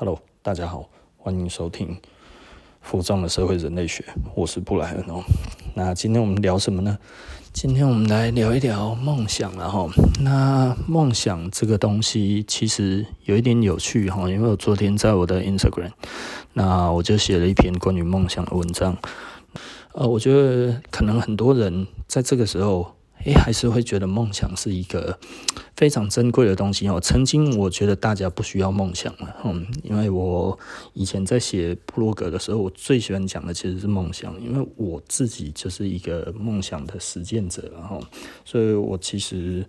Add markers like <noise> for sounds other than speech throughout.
Hello，大家好，欢迎收听《浮躁的社会人类学》，我是布莱恩哦。那今天我们聊什么呢？今天我们来聊一聊梦想，然后那梦想这个东西其实有一点有趣哈，因为我昨天在我的 Instagram，那我就写了一篇关于梦想的文章。呃，我觉得可能很多人在这个时候。诶，还是会觉得梦想是一个非常珍贵的东西哦。曾经我觉得大家不需要梦想了，嗯，因为我以前在写布洛格的时候，我最喜欢讲的其实是梦想，因为我自己就是一个梦想的实践者，然后，所以我其实。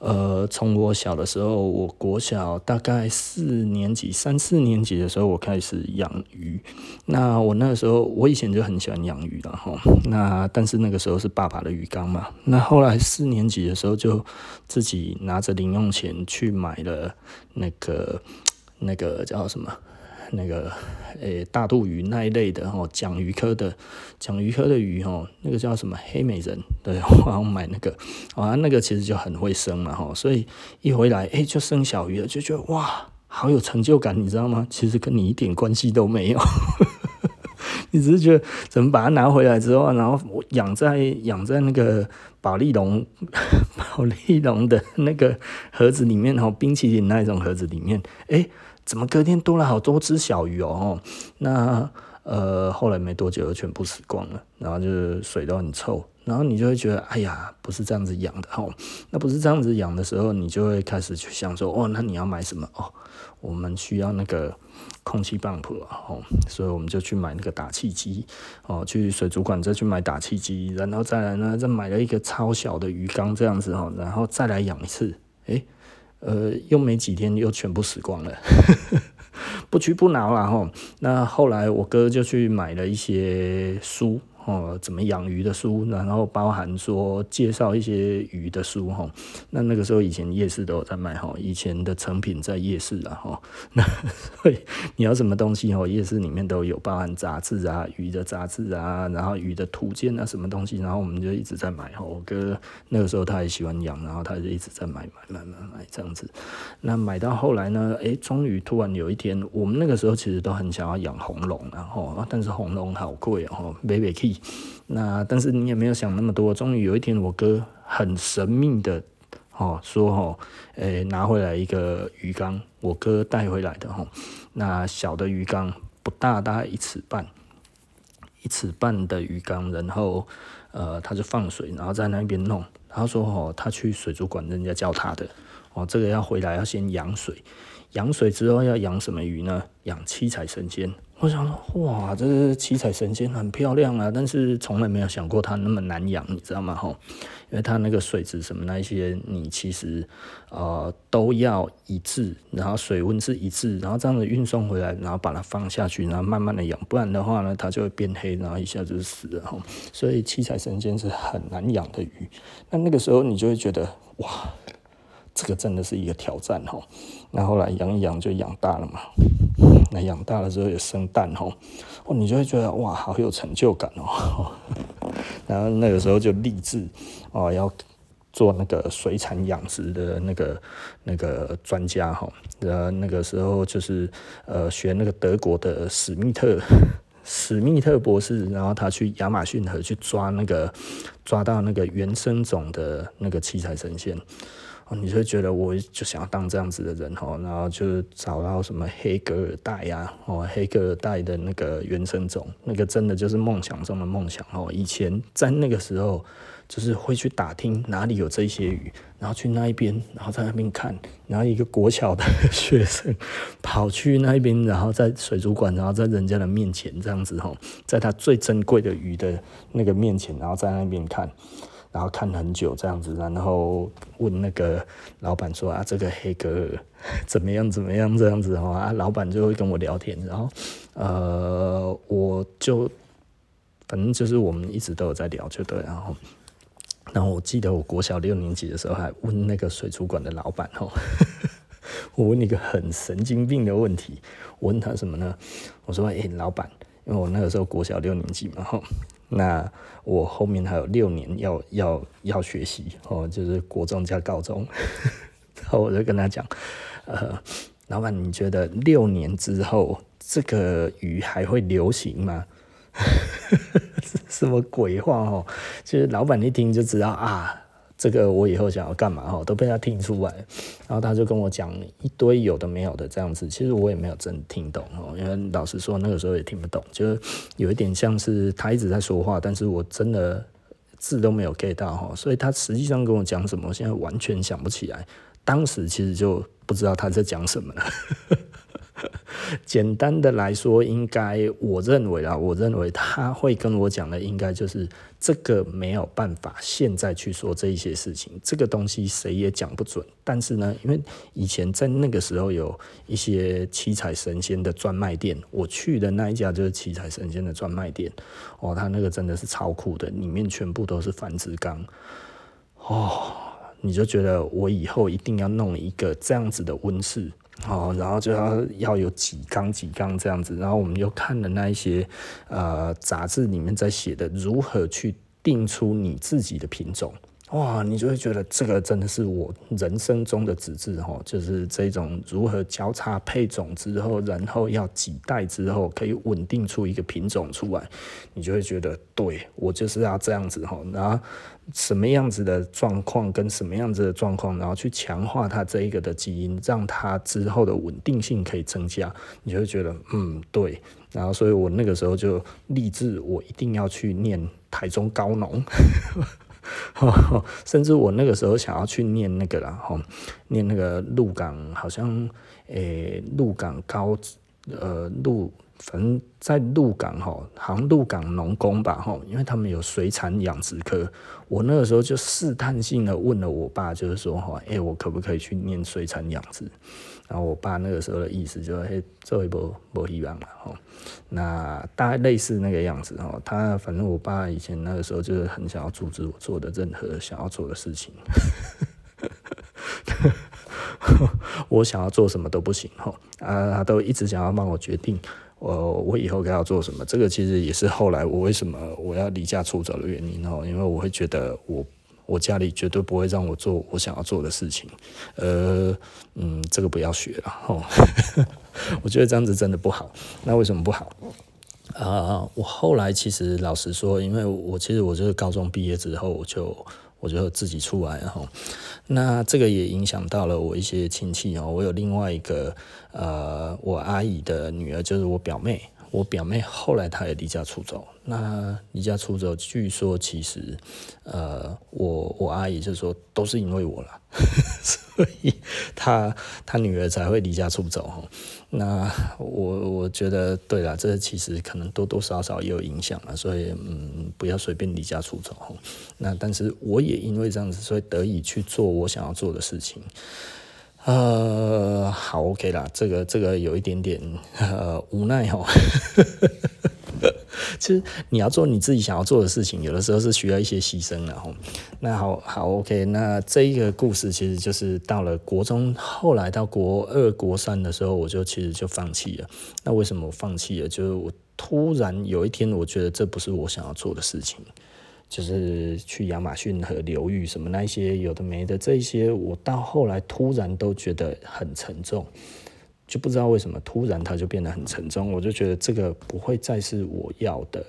呃，从我小的时候，我国小大概四年级、三四年级的时候，我开始养鱼。那我那个时候，我以前就很喜欢养鱼了哈。那但是那个时候是爸爸的鱼缸嘛。那后来四年级的时候，就自己拿着零用钱去买了那个那个叫什么？那个诶、大肚鱼那一类的吼，奖鱼科的奖鱼科的鱼吼，那个叫什么黑美人？对，我要买那个啊，那个其实就很会生嘛吼，所以一回来诶、就生小鱼了，就觉得哇，好有成就感，你知道吗？其实跟你一点关系都没有，<laughs> 你只是觉得怎么把它拿回来之后，然后养在养在那个保丽龙 <laughs> 保丽龙的那个盒子里面吼，冰淇淋那一种盒子里面，诶、怎么隔天多了好多只小鱼哦？那呃后来没多久就全部死光了，然后就是水都很臭，然后你就会觉得哎呀，不是这样子养的哦。那不是这样子养的时候，你就会开始去想说哦，那你要买什么哦？我们需要那个空气 pump 哦，所以我们就去买那个打气机哦，去水族馆再去买打气机，然后再来呢再买了一个超小的鱼缸这样子哦，然后再来养一次，诶呃，又没几天，又全部死光了，<laughs> 不屈不挠了哈。那后来我哥就去买了一些书。哦，怎么养鱼的书，然后包含说介绍一些鱼的书哈。那那个时候以前夜市都有在卖哈，以前的成品在夜市了哈。<laughs> 那所以你要什么东西哦，夜市里面都有，包含杂志啊，鱼的杂志啊，然后鱼的图鉴啊，什么东西，然后我们就一直在买哈。我哥那个时候他也喜欢养，然后他就一直在买买买买买这样子。那买到后来呢，诶，终于突然有一天，我们那个时候其实都很想要养红龙，然后但是红龙好贵哦，买不那但是你也没有想那么多，终于有一天，我哥很神秘的哦说哦，诶、拿回来一个鱼缸，我哥带回来的哈，那小的鱼缸不大，大概一尺半，一尺半的鱼缸，然后呃他就放水，然后在那边弄，他说哦他去水族馆人家教他的哦，这个要回来要先养水，养水之后要养什么鱼呢？养七彩神仙。我想说，哇，这个七彩神仙很漂亮啊，但是从来没有想过它那么难养，你知道吗？吼，因为它那个水质什么那一些，你其实呃都要一致，然后水温是一致，然后这样子运送回来，然后把它放下去，然后慢慢的养，不然的话呢，它就会变黑，然后一下子就死了。吼，所以七彩神仙是很难养的鱼。那那个时候你就会觉得，哇，这个真的是一个挑战。吼，那后来养一养就养大了嘛。那养大了之后也生蛋哦，哦，你就会觉得哇，好有成就感哦。<laughs> 然后那个时候就立志哦，要做那个水产养殖的那个那个专家哈。然后那个时候就是呃学那个德国的史密特 <laughs> 史密特博士，然后他去亚马逊河去抓那个抓到那个原生种的那个七彩神仙。哦，你就会觉得我就想要当这样子的人哦，然后就找到什么黑格尔带呀，哦，黑格尔带的那个原生种，那个真的就是梦想中的梦想哦。以前在那个时候，就是会去打听哪里有这些鱼，然后去那一边，然后在那边看，然后一个国小的 <laughs> 学生跑去那边，然后在水族馆，然后在人家的面前这样子哦，在他最珍贵的鱼的那个面前，然后在那边看。然后看很久这样子，然后问那个老板说啊，这个黑格尔怎么样怎么样这样子哈啊，老板就会跟我聊天，然后呃，我就反正就是我们一直都有在聊，就对，然后然后我记得我国小六年级的时候还问那个水族馆的老板哦，<laughs> 我问一个很神经病的问题，我问他什么呢？我说哎，老板，因为我那个时候国小六年级嘛，哈。那我后面还有六年要要要学习哦，就是国中加高中，<laughs> 然后我就跟他讲，呃，老板，你觉得六年之后这个鱼还会流行吗？<laughs> 什么鬼话哦？就是老板一听就知道啊，这个我以后想要干嘛哈，都被他听出来。然后他就跟我讲一堆有的没有的这样子，其实我也没有真听懂哦，因为老实说那个时候也听不懂，就是有一点像是他一直在说话，但是我真的字都没有 get 到哈，所以他实际上跟我讲什么，我现在完全想不起来。当时其实就不知道他在讲什么了。<laughs> 简单的来说，应该我认为啊，我认为他会跟我讲的，应该就是这个没有办法现在去说这一些事情，这个东西谁也讲不准。但是呢，因为以前在那个时候有一些七彩神仙的专卖店，我去的那一家就是七彩神仙的专卖店，哦，他那个真的是超酷的，里面全部都是繁殖缸，哦。你就觉得我以后一定要弄一个这样子的温室，哦，然后就要要有几缸几缸这样子，然后我们又看了那一些呃杂志里面在写的如何去定出你自己的品种。哇，你就会觉得这个真的是我人生中的旨志哈，就是这种如何交叉配种之后，然后要几代之后可以稳定出一个品种出来，你就会觉得对，我就是要这样子哈，然后什么样子的状况跟什么样子的状况，然后去强化它这一个的基因，让它之后的稳定性可以增加，你就会觉得嗯对，然后所以我那个时候就立志，我一定要去念台中高农。<laughs> 甚至我那个时候想要去念那个啦，吼，念那个鹿港，好像诶，鹿港高，呃，鹿，反正在鹿港吼，好像鹿港农工吧，吼，因为他们有水产养殖科。我那个时候就试探性的问了我爸，就是说，吼，诶，我可不可以去念水产养殖？然后我爸那个时候的意思就是，嘿，这一波没希望了，吼。那大概类似那个样子，吼。他反正我爸以前那个时候就是很想要阻止我做的任何想要做的事情，<laughs> 我想要做什么都不行，吼。啊，他都一直想要帮我决定，我我以后该要做什么。这个其实也是后来我为什么我要离家出走的原因，吼。因为我会觉得我。我家里绝对不会让我做我想要做的事情，呃，嗯，这个不要学了哦。<laughs> 我觉得这样子真的不好。那为什么不好？啊、我后来其实老实说，因为我其实我就是高中毕业之后，我就我就自己出来哈。那这个也影响到了我一些亲戚哦。我有另外一个呃，我阿姨的女儿，就是我表妹。我表妹后来她也离家出走，那离家出走，据说其实，呃，我我阿姨就说都是因为我了，<laughs> 所以她她女儿才会离家出走。那我我觉得对了，这其实可能多多少少也有影响了，所以嗯，不要随便离家出走。那但是我也因为这样子，所以得以去做我想要做的事情。呃，好，OK 啦，这个这个有一点点呃无奈哈。<laughs> 其实你要做你自己想要做的事情，有的时候是需要一些牺牲的哈。那好好 OK，那这一个故事其实就是到了国中，后来到国二、国三的时候，我就其实就放弃了。那为什么我放弃了？就是我突然有一天，我觉得这不是我想要做的事情。就是去亚马逊河流域什么那些有的没的这些，我到后来突然都觉得很沉重，就不知道为什么突然它就变得很沉重，我就觉得这个不会再是我要的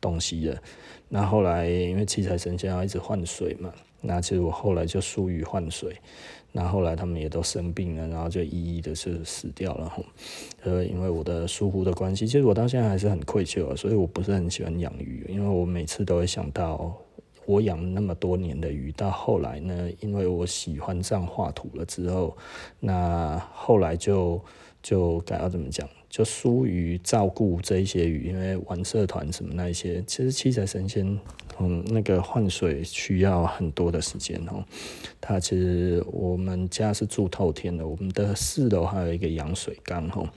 东西了。那后来因为七彩神仙要一直换水嘛，那其实我后来就疏于换水。那后来他们也都生病了，然后就一一的是死掉了。呃，因为我的疏忽的关系，其实我到现在还是很愧疚啊，所以我不是很喜欢养鱼，因为我每次都会想到，我养那么多年的鱼，到后来呢，因为我喜欢上画图了之后，那后来就就该要怎么讲？就疏于照顾这一些鱼，因为玩社团什么那一些，其实七彩神仙，嗯，那个换水需要很多的时间哦。它其实我们家是住透天的，我们的四楼还有一个养水缸哦。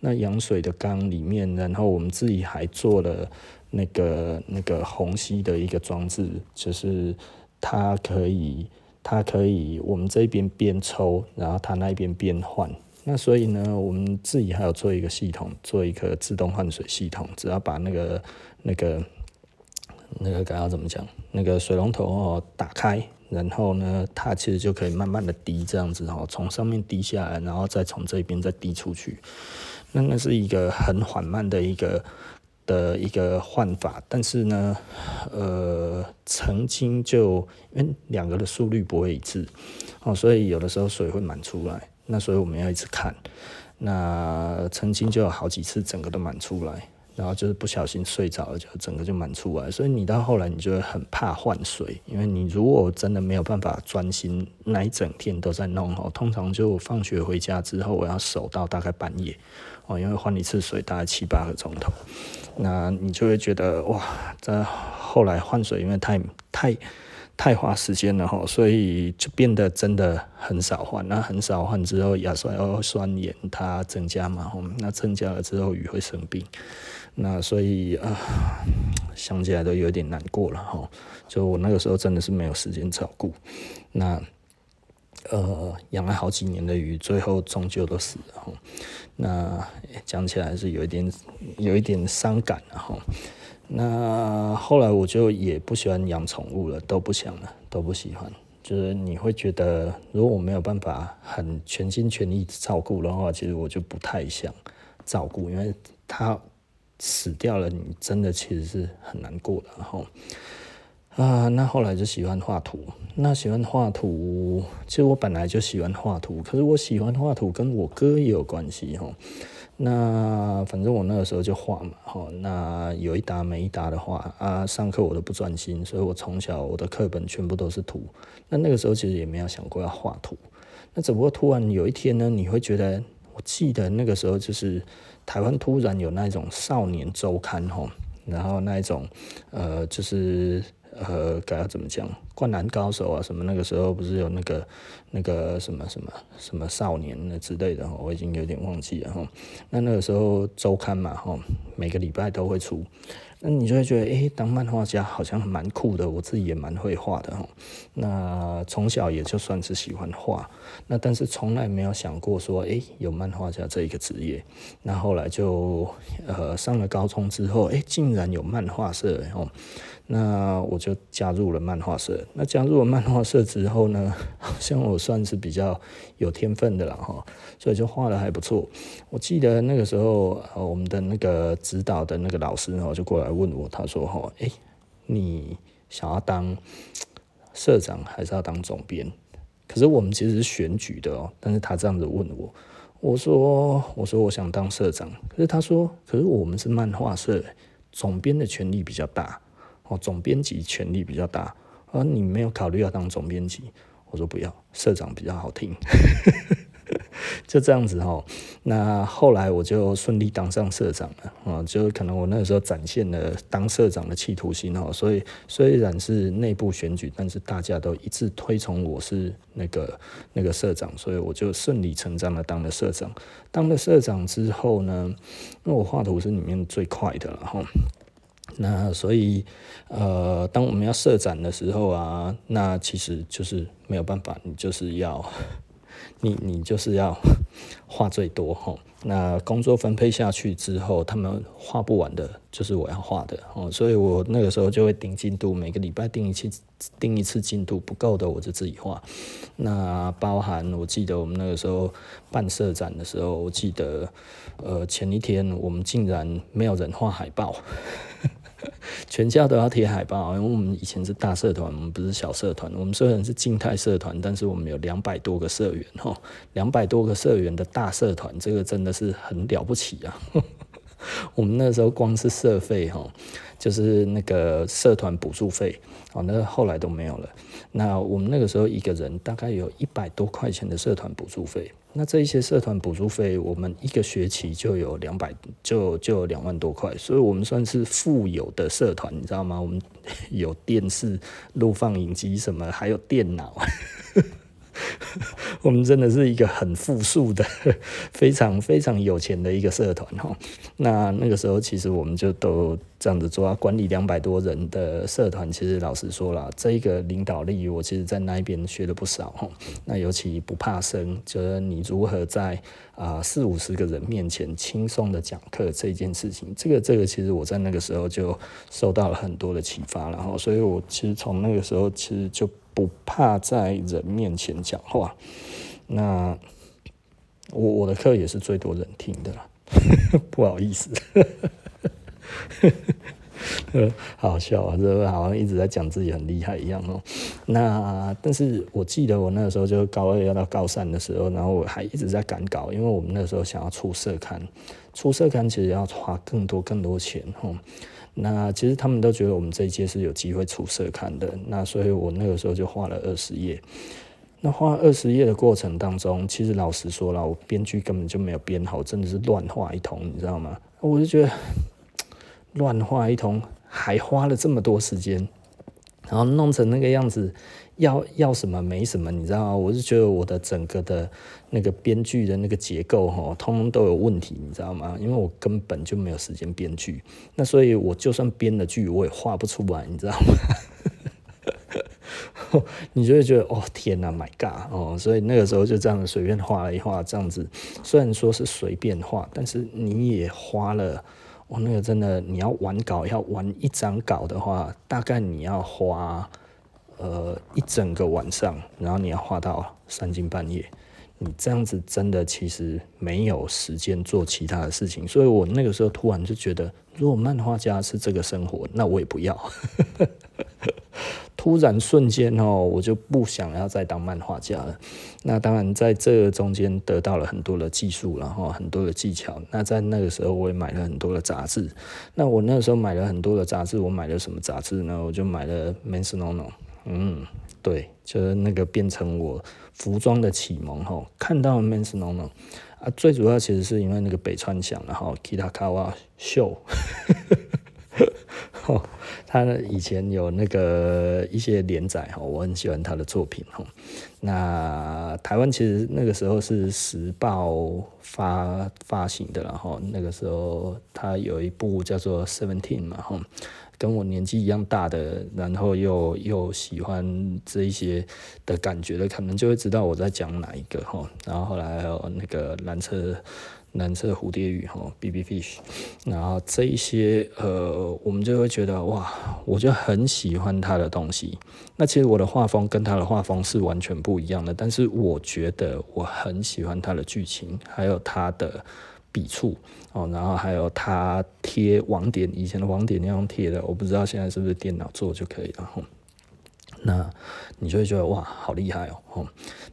那养水的缸里面，然后我们自己还做了那个那个虹吸的一个装置，就是它可以它可以我们这边边抽，然后它那边边换。那所以呢，我们自己还有做一个系统，做一个自动换水系统，只要把那个那个那个该要怎么讲，那个水龙头哦打开，然后呢，它其实就可以慢慢的滴这样子哦，从上面滴下来，然后再从这边再滴出去。那那是一个很缓慢的一个的一个换法，但是呢，呃，曾经就因为两个的速率不会一致，哦，所以有的时候水会满出来，那所以我们要一直看。那曾经就有好几次整个都满出来。然后就是不小心睡着了，就整个就满出来。所以你到后来，你就会很怕换水，因为你如果真的没有办法专心，那一整天都在弄哦。通常就放学回家之后，我要守到大概半夜哦，因为换一次水大概七八个钟头。那你就会觉得哇，这后来换水因为太太太花时间了哈，所以就变得真的很少换。那很少换之后，亚硝酸盐它增加嘛，那增加了之后鱼会生病。那所以啊，想起来都有点难过了哈。就我那个时候真的是没有时间照顾，那呃养了好几年的鱼，最后终究都死了哈。那讲起来是有一点有一点伤感了哈。那后来我就也不喜欢养宠物了，都不想了，都不喜欢。就是你会觉得，如果我没有办法很全心全意照顾的话，其实我就不太想照顾，因为它。死掉了，你真的其实是很难过的。然后啊，那后来就喜欢画图。那喜欢画图，其实我本来就喜欢画图，可是我喜欢画图跟我哥也有关系哈。那反正我那个时候就画嘛，哈。那有一搭没一搭的画啊，上课我都不专心，所以我从小我的课本全部都是图。那那个时候其实也没有想过要画图。那只不过突然有一天呢，你会觉得，我记得那个时候就是。台湾突然有那种少年周刊吼，然后那一种呃，就是呃，该要怎么讲，灌篮高手啊什么，那个时候不是有那个那个什么什么什么少年的之类的，我已经有点忘记了哈。那那个时候周刊嘛吼，每个礼拜都会出。那你就会觉得，诶，当漫画家好像蛮酷的，我自己也蛮会画的哈。那从小也就算是喜欢画，那但是从来没有想过说，诶，有漫画家这一个职业。那后来就呃上了高中之后，诶，竟然有漫画社哦。那我就加入了漫画社。那加入了漫画社之后呢，<laughs> 好像我算是比较有天分的了哈，所以就画的还不错。我记得那个时候，呃，我们的那个指导的那个老师哦，就过来问我，他说：“哈，诶，你想要当社长还是要当总编？”可是我们其实是选举的哦，但是他这样子问我，我说：“我说我想当社长。”可是他说：“可是我们是漫画社，总编的权力比较大。”哦，总编辑权力比较大，而你没有考虑要当总编辑，我说不要，社长比较好听，<laughs> 就这样子哈。那后来我就顺利当上社长了啊，就可能我那个时候展现了当社长的企图心哦，所以虽然是内部选举，但是大家都一致推崇我是那个那个社长，所以我就顺理成章的当了社长。当了社长之后呢，那我画图是里面最快的了哈。那所以，呃，当我们要设展的时候啊，那其实就是没有办法，你就是要，<laughs> 你你就是要画最多哈。那工作分配下去之后，他们画不完的，就是我要画的哦。所以我那个时候就会定进度，每个礼拜定一次，定一次进度，不够的我就自己画。那包含我记得我们那个时候办设展的时候，我记得，呃，前一天我们竟然没有人画海报。<laughs> 全家都要贴海报，因为我们以前是大社团，我们不是小社团。我们虽然是静态社团，但是我们有两百多个社员哈，两百多个社员的大社团，这个真的是很了不起啊！<laughs> 我们那时候光是社费哈，就是那个社团补助费，哦，那后来都没有了。那我们那个时候一个人大概有一百多块钱的社团补助费。那这一些社团补助费，我们一个学期就有两百，就就两万多块，所以我们算是富有的社团，你知道吗？我们 <laughs> 有电视、录放影机什么，还有电脑。<laughs> 我们真的是一个很富庶的、<laughs> 非常非常有钱的一个社团哈。那那个时候，其实我们就都这样子做啊，管理两百多人的社团。其实老实说了，这个领导力，我其实在那一边学了不少哈。那尤其不怕生，就是你如何在啊四五十个人面前轻松的讲课这件事情，这个这个其实我在那个时候就受到了很多的启发了哈。所以我其实从那个时候其实就。不怕在人面前讲话。那我我的课也是最多人听的啦，<laughs> 不好意思。<laughs> 好笑啊！这好像一直在讲自己很厉害一样哦。那但是我记得我那个时候就高二要到高三的时候，然后我还一直在赶稿，因为我们那时候想要出社刊，出社刊其实要花更多更多钱哦。那其实他们都觉得我们这一届是有机会出社刊的，那所以我那个时候就画了二十页。那画二十页的过程当中，其实老实说了，我编剧根本就没有编好，真的是乱画一通，你知道吗？我就觉得。<tsk> 乱画一通，还花了这么多时间，然后弄成那个样子，要要什么没什么，你知道吗？我是觉得我的整个的那个编剧的那个结构哈，通通都有问题，你知道吗？因为我根本就没有时间编剧，那所以我就算编了剧，我也画不出来，你知道吗？<laughs> 你就会觉得哦天哪，My God 哦，所以那个时候就这样随便画了一画，这样子虽然说是随便画，但是你也花了。我那个真的，你要完稿，要完一张稿的话，大概你要花呃一整个晚上，然后你要画到三更半夜，你这样子真的其实没有时间做其他的事情。所以我那个时候突然就觉得，如果漫画家是这个生活，那我也不要。<laughs> 突然瞬间哦，我就不想要再当漫画家了。那当然，在这个中间得到了很多的技术，然后很多的技巧。那在那个时候，我也买了很多的杂志。那我那个时候买了很多的杂志，我买了什么杂志呢？我就买了《Men's No No》。嗯，对，就是那个变成我服装的启蒙哈。看到《Men's No No》啊，最主要其实是因为那个北川响，然后 Kitakawa 秀。<laughs> 他以前有那个一些连载哈，我很喜欢他的作品哈。那台湾其实那个时候是时报发发行的，然后那个时候他有一部叫做《Seventeen》嘛哈，跟我年纪一样大的，然后又又喜欢这一些的感觉的，可能就会知道我在讲哪一个哈。然后后来还有那个蓝车。蓝色蝴蝶鱼哈，BB Fish，然后这一些呃，我们就会觉得哇，我就很喜欢他的东西。那其实我的画风跟他的画风是完全不一样的，但是我觉得我很喜欢他的剧情，还有他的笔触哦，然后还有他贴网点，以前的网点那样贴的，我不知道现在是不是电脑做就可以了。那你就会觉得哇，好厉害哦。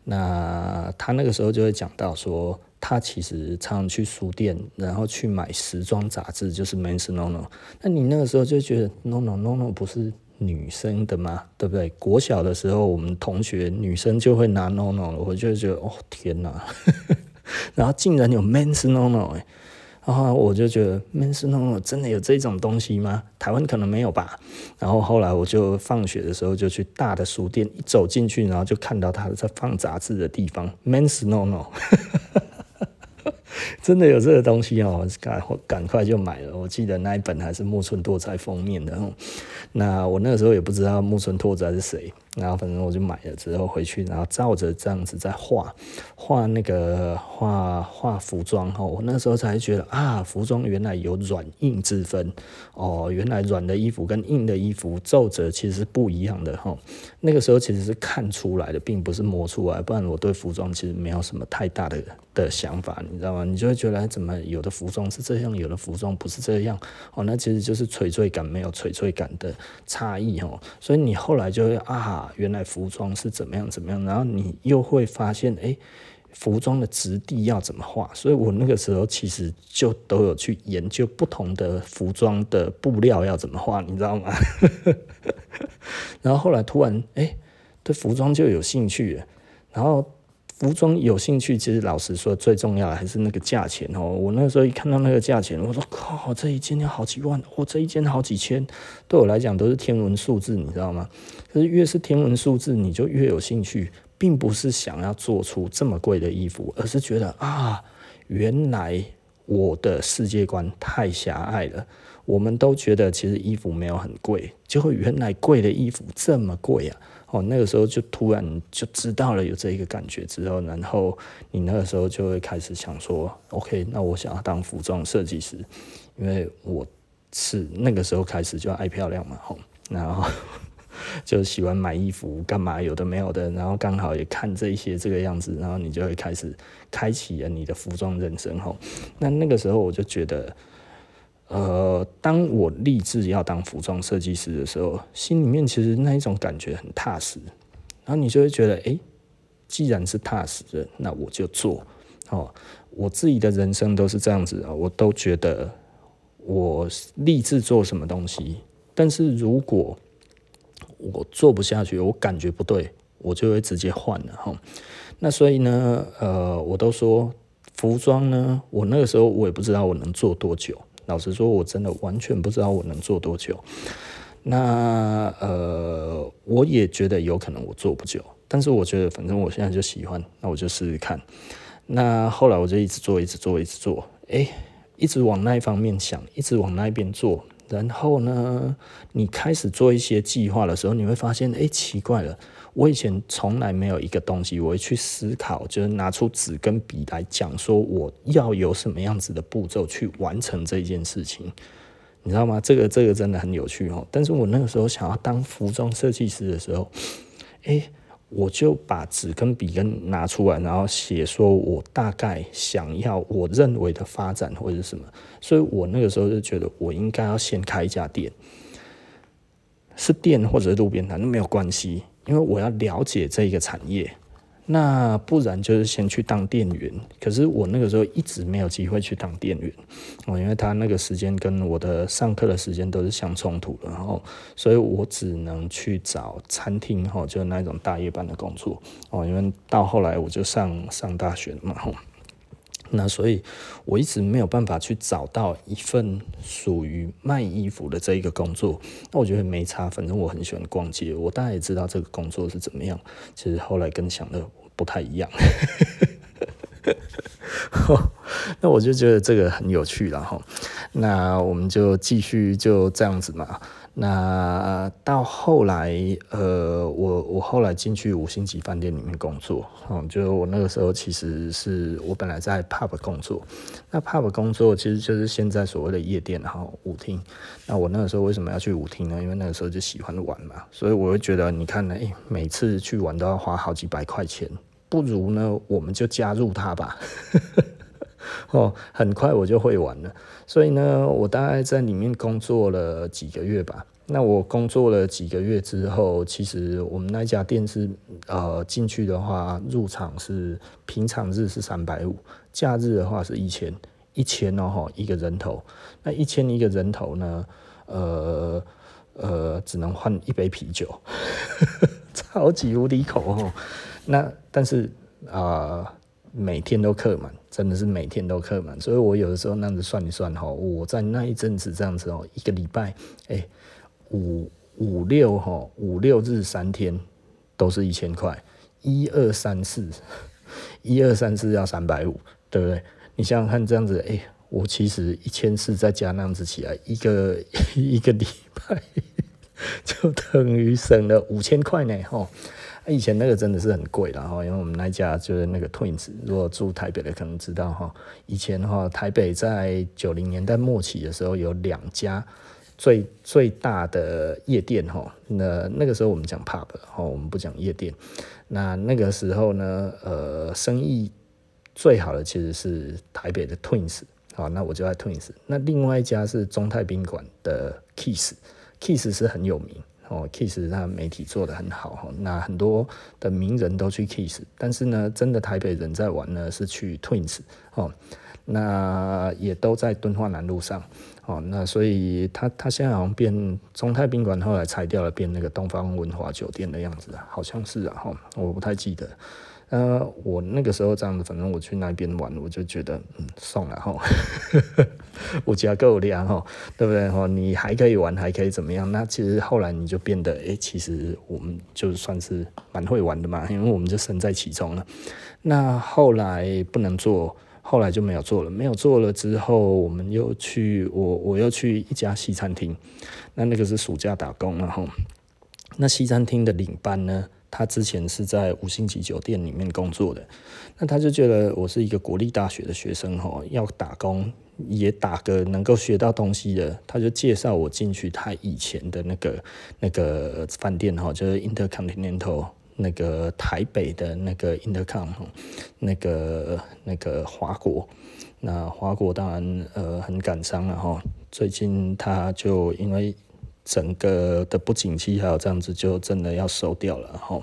那他那个时候就会讲到说。他其实常常去书店，然后去买时装杂志，就是《Men's No No》。那你那个时候就觉得《No No No No》不是女生的吗？对不对？国小的时候，我们同学女生就会拿《No No》了，我就觉得哦天哪！<laughs> 然后竟然有《Men's No No》哎。然后我就觉得，Men's No No 真的有这种东西吗？台湾可能没有吧。然后后来我就放学的时候就去大的书店，一走进去，然后就看到他在放杂志的地方，Men's No No。<laughs> 真的有这个东西哦，赶赶快就买了。我记得那一本还是木村拓哉封面的。那我那个时候也不知道木村拓哉是谁。然后反正我就买了之后回去，然后照着这样子在画，画那个画画服装哈。我那时候才觉得啊，服装原来有软硬之分哦，原来软的衣服跟硬的衣服皱褶其实是不一样的哈。那个时候其实是看出来的，并不是摸出来，不然我对服装其实没有什么太大的的想法，你知道吗？你就会觉得怎么有的服装是这样，有的服装不是这样哦，那其实就是垂坠感没有垂坠感的差异哦。所以你后来就会啊。原来服装是怎么样怎么样，然后你又会发现，哎，服装的质地要怎么画？所以我那个时候其实就都有去研究不同的服装的布料要怎么画，你知道吗？<laughs> 然后后来突然，哎，对服装就有兴趣了，然后。服装有兴趣，其实老实说，最重要的还是那个价钱哦。我那时候一看到那个价钱，我说靠，这一件要好几万，我、哦、这一件好几千，对我来讲都是天文数字，你知道吗？可是越是天文数字，你就越有兴趣，并不是想要做出这么贵的衣服，而是觉得啊，原来我的世界观太狭隘了。我们都觉得其实衣服没有很贵，结果原来贵的衣服这么贵啊！哦，那个时候就突然就知道了有这一个感觉之后，然后你那个时候就会开始想说，OK，那我想要当服装设计师，因为我是那个时候开始就爱漂亮嘛，吼，然后 <laughs> 就喜欢买衣服干嘛有的没有的，然后刚好也看这些这个样子，然后你就会开始开启了你的服装人生吼。那那个时候我就觉得，呃，当我立志要当服装设计师的时候，心里面其实那一种感觉很踏实，然后你就会觉得，哎，既然是踏实的，那我就做。哦，我自己的人生都是这样子啊，我都觉得我立志做什么东西，但是如果我做不下去，我感觉不对，我就会直接换了哈。那所以呢，呃，我都说服装呢，我那个时候我也不知道我能做多久。老实说，我真的完全不知道我能做多久。那呃，我也觉得有可能我做不久，但是我觉得反正我现在就喜欢，那我就试试看。那后来我就一直做，一直做，一直做，哎，一直往那一方面想，一直往那边做。然后呢，你开始做一些计划的时候，你会发现，哎，奇怪了，我以前从来没有一个东西，我会去思考，就是拿出纸跟笔来讲，说我要有什么样子的步骤去完成这件事情，你知道吗？这个这个真的很有趣哦。但是我那个时候想要当服装设计师的时候，哎。我就把纸跟笔跟拿出来，然后写说我大概想要我认为的发展或者什么，所以我那个时候就觉得我应该要先开一家店，是店或者是路边摊都没有关系，因为我要了解这一个产业。那不然就是先去当店员，可是我那个时候一直没有机会去当店员。哦，因为他那个时间跟我的上课的时间都是相冲突的，然后所以我只能去找餐厅吼，就是那种大夜班的工作。哦，因为到后来我就上上大学了嘛，吼。那所以我一直没有办法去找到一份属于卖衣服的这一个工作，那我觉得没差，反正我很喜欢逛街，我大概也知道这个工作是怎么样，其实后来跟想的。不太一样，<laughs> 那我就觉得这个很有趣了哈。那我们就继续就这样子嘛。那到后来，呃，我我后来进去五星级饭店里面工作，嗯，就我那个时候其实是我本来在 pub 工作。那 pub 工作其实就是现在所谓的夜店然后，舞厅。那我那个时候为什么要去舞厅呢？因为那个时候就喜欢玩嘛，所以我会觉得，你看呢，哎，每次去玩都要花好几百块钱。不如呢，我们就加入他吧。<laughs> 哦，很快我就会玩了。所以呢，我大概在里面工作了几个月吧。那我工作了几个月之后，其实我们那家店是呃进去的话，入场是平常日是三百五，假日的话是一千，一千哦，一个人头。那一千一个人头呢，呃呃，只能换一杯啤酒，<laughs> 超级无敌口哦。那但是啊、每天都客满，真的是每天都客满，所以我有的时候那样子算一算哈，我在那一阵子这样子哦，一个礼拜哎、五五六哈五六日三天都是一千块，一二三四一二三四要三百五，对不对？你想想看这样子哎、我其实一千四再加那样子起来，一个一个礼拜 <laughs> 就等于省了五千块呢哈。以前那个真的是很贵的哈，因为我们那家就是那个 Twins，如果住台北的可能知道哈。以前的话，台北在九零年代末期的时候有两家最最大的夜店哈。那那个时候我们讲 pub 哈，我们不讲夜店。那那个时候呢，呃，生意最好的其实是台北的 Twins，好，那我就在 Twins。那另外一家是中泰宾馆的 Kiss，Kiss 是很有名。哦，Kiss 那媒体做得很好，那很多的名人都去 Kiss，但是呢，真的台北人在玩呢是去 Twins 哦，那也都在敦化南路上哦，那所以他他现在好像变中泰宾馆，后来拆掉了，变那个东方文华酒店的样子，好像是啊，哈，我不太记得。呃，我那个时候这样子，反正我去那边玩，我就觉得嗯，送了哈，<laughs> 我家够亮哈，对不对哈？你还可以玩，还可以怎么样？那其实后来你就变得，哎、其实我们就算是蛮会玩的嘛，因为我们就身在其中了。那后来不能做，后来就没有做了。没有做了之后，我们又去，我我又去一家西餐厅，那那个是暑假打工了哈。那西餐厅的领班呢？他之前是在五星级酒店里面工作的，那他就觉得我是一个国立大学的学生哈，要打工，也打个能够学到东西的，他就介绍我进去他以前的那个那个饭店哈，就是 Intercontinental 那个台北的那个 Intercon 那个那个华国，那华国当然呃很感伤了哈，最近他就因为整个的不景气还有这样子，就真的要收掉了哈。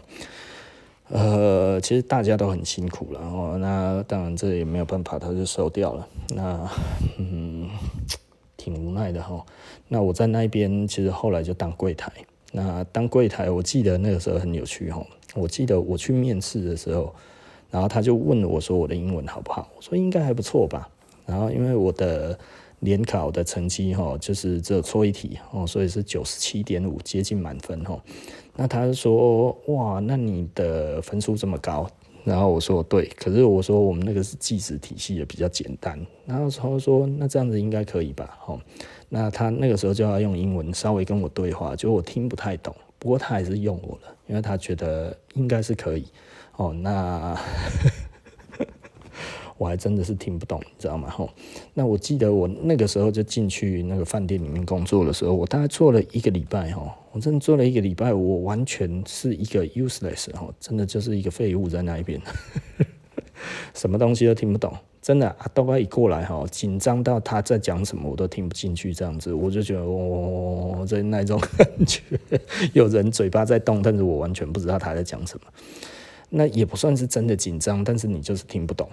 呃，其实大家都很辛苦了哦。那当然这也没有办法，他就收掉了。那嗯，挺无奈的哈。那我在那边其实后来就当柜台。那当柜台，我记得那个时候很有趣哈。我记得我去面试的时候，然后他就问我说我的英文好不好？我说应该还不错吧。然后因为我的联考的成绩哈，就是只有错一题哦，所以是九十七点五，接近满分哈。那他说哇，那你的分数这么高？然后我说对，可是我说我们那个是计时体系的，比较简单。然后他说那这样子应该可以吧？哦，那他那个时候就要用英文稍微跟我对话，就我听不太懂，不过他还是用我了，因为他觉得应该是可以。哦，那。我还真的是听不懂，你知道吗？吼，那我记得我那个时候就进去那个饭店里面工作的时候，我大概做了一个礼拜，吼，我真的做了一个礼拜，我完全是一个 useless，吼，真的就是一个废物在那一边，<laughs> 什么东西都听不懂，真的啊，都快一过来，哈，紧张到他在讲什么我都听不进去，这样子，我就觉得，哦，这那种感觉，有人嘴巴在动，但是我完全不知道他在讲什么，那也不算是真的紧张，但是你就是听不懂。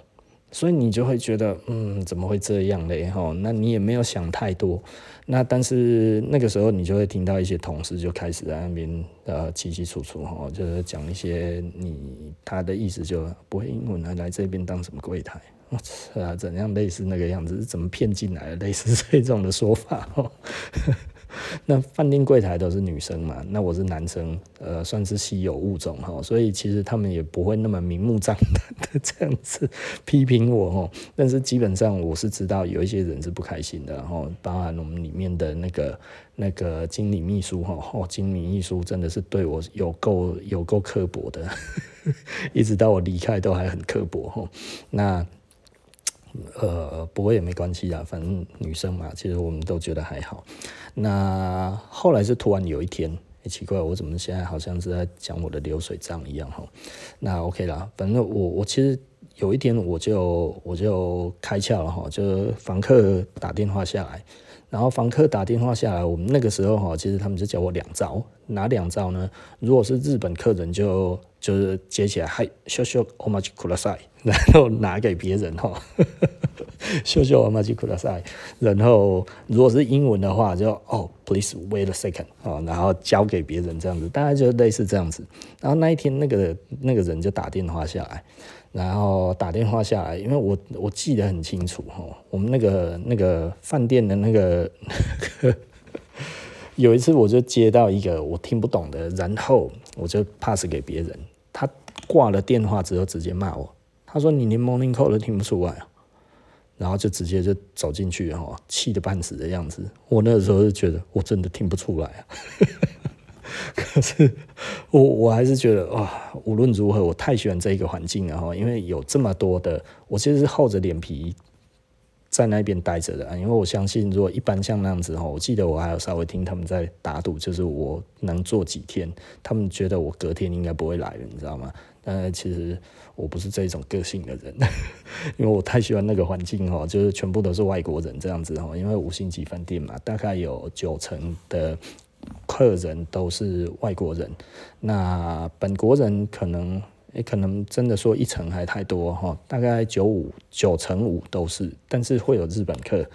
所以你就会觉得，嗯，怎么会这样嘞？吼，那你也没有想太多。那但是那个时候，你就会听到一些同事就开始在那边呃，叽叽楚楚，吼，就是讲一些你他的意思就不会英文来来这边当什么柜台，我操，怎样类似那个样子，怎么骗进来的？类似这种的说法，吼。<laughs> 那饭店柜台都是女生嘛，那我是男生，呃，算是稀有物种哈，所以其实他们也不会那么明目张胆的 <laughs> 这样子批评我哈。但是基本上我是知道有一些人是不开心的，然后包含我们里面的那个那个经理秘书哈，哦，经理秘书真的是对我有够有够刻薄的，<laughs> 一直到我离开都还很刻薄哈。那。呃，不过也没关系啊，反正女生嘛，其实我们都觉得还好。那后来是突然有一天，欸，奇怪，我怎么现在好像是在讲我的流水账一样哈？那 OK 啦，反正我我其实有一天我就我就开窍了哈，就房客打电话下来。然后房客打电话下来，我们那个时候哈，其实他们就叫我两招，哪两招呢？如果是日本客人就，就就是接起来，嗨，秀秀お待ちください，然后拿给别人哈，秀秀お待ちください，然后如果是英文的话就，就哦，please wait a second，哦，然后交给别人这样子，大概就类似这样子。然后那一天那个那个人就打电话下来。 然后打电话下来，因为我我记得很清楚哈，我们那个那个饭店的那个，<laughs> 有一次我就接到一个我听不懂的，然后我就 pass 给别人，他挂了电话之后直接骂我，他说你连 morning call 都听不出来，然后就直接就走进去哈，气得半死的样子，我那个时候就觉得我真的听不出来啊。<laughs> 可是我我还是觉得哇，无论如何，我太喜欢这一个环境了哈，因为有这么多的，我其实是厚着脸皮在那边待着的，因为我相信，如果一般像那样子哈，我记得我还有稍微听他们在打赌，就是我能做几天，他们觉得我隔天应该不会来了，你知道吗？但其实我不是这种个性的人，<laughs> 因为我太喜欢那个环境哈，就是全部都是外国人这样子哈，因为五星级饭店嘛，大概有九成的。客人都是外国人，那本国人可能也可能真的说一成还太多哈，大概九五九成五都是，但是会有日本客，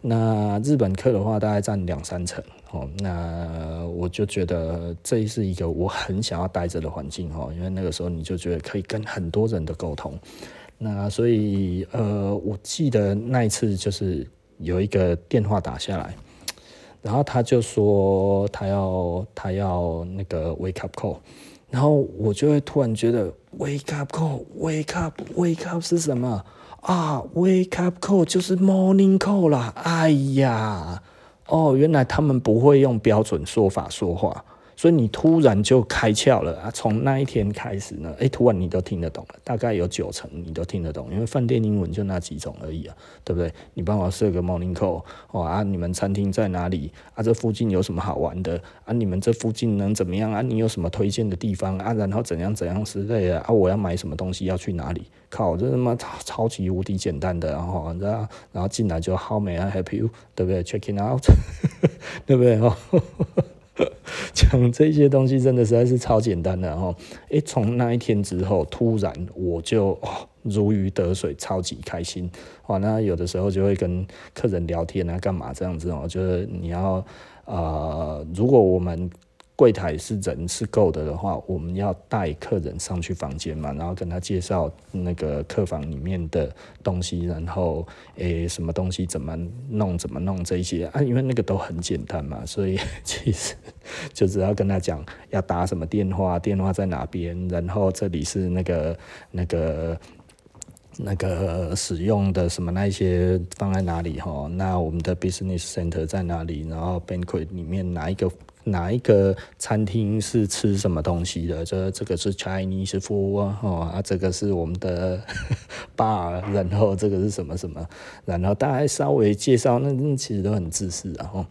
那日本客的话大概占两三成哦，那我就觉得这是一个我很想要待着的环境哈，因为那个时候你就觉得可以跟很多人的沟通，那所以呃，我记得那一次就是有一个电话打下来。然后他就说他要他要那个 wake up call，然后我就会突然觉得 wake up call，wake up，wake up 是什么啊？wake up call 就是 morning call 啦。哎呀，哦，原来他们不会用标准说法说话，所以你突然就开窍了啊！从那一天开始呢，哎，突然你都听得懂了，大概有九成你都听得懂，因为饭店英文就那几种而已啊，对不对？你帮我设个 morning call 哦啊，你们餐厅在哪里啊？这附近有什么好玩的啊？你们这附近能怎么样啊？你有什么推荐的地方啊？然后怎样怎样之类的啊？我要买什么东西要去哪里？靠，这他妈超超级无敌简单的，然后然后然后进来就 How may I help you？对不对？Checking out，<laughs> 对不对？哦。<laughs> 讲这些东西真的实在是超简单的哦，诶，从那一天之后，突然我就如鱼得水，超级开心哇！那有的时候就会跟客人聊天啊，干嘛这样子哦？就是你要呃，如果我们。柜台是人是够的的话，我们要带客人上去房间嘛，然后跟他介绍那个客房里面的东西，然后诶、什么东西怎么弄怎么弄这一些啊，因为那个都很简单嘛，<laughs> 所以其实就只要跟他讲要打什么电话，电话在哪边，然后这里是那个那个那个使用的什么那一些放在哪里哈，那我们的 business center 在哪里，然后 banquet 里面哪一个。哪一个餐厅是吃什么东西的？这这个是 Chinese food 哦，啊，这个是我们的 <laughs> bar，然后这个是什么什么，然后大家稍微介绍，那那其实都很自私，然后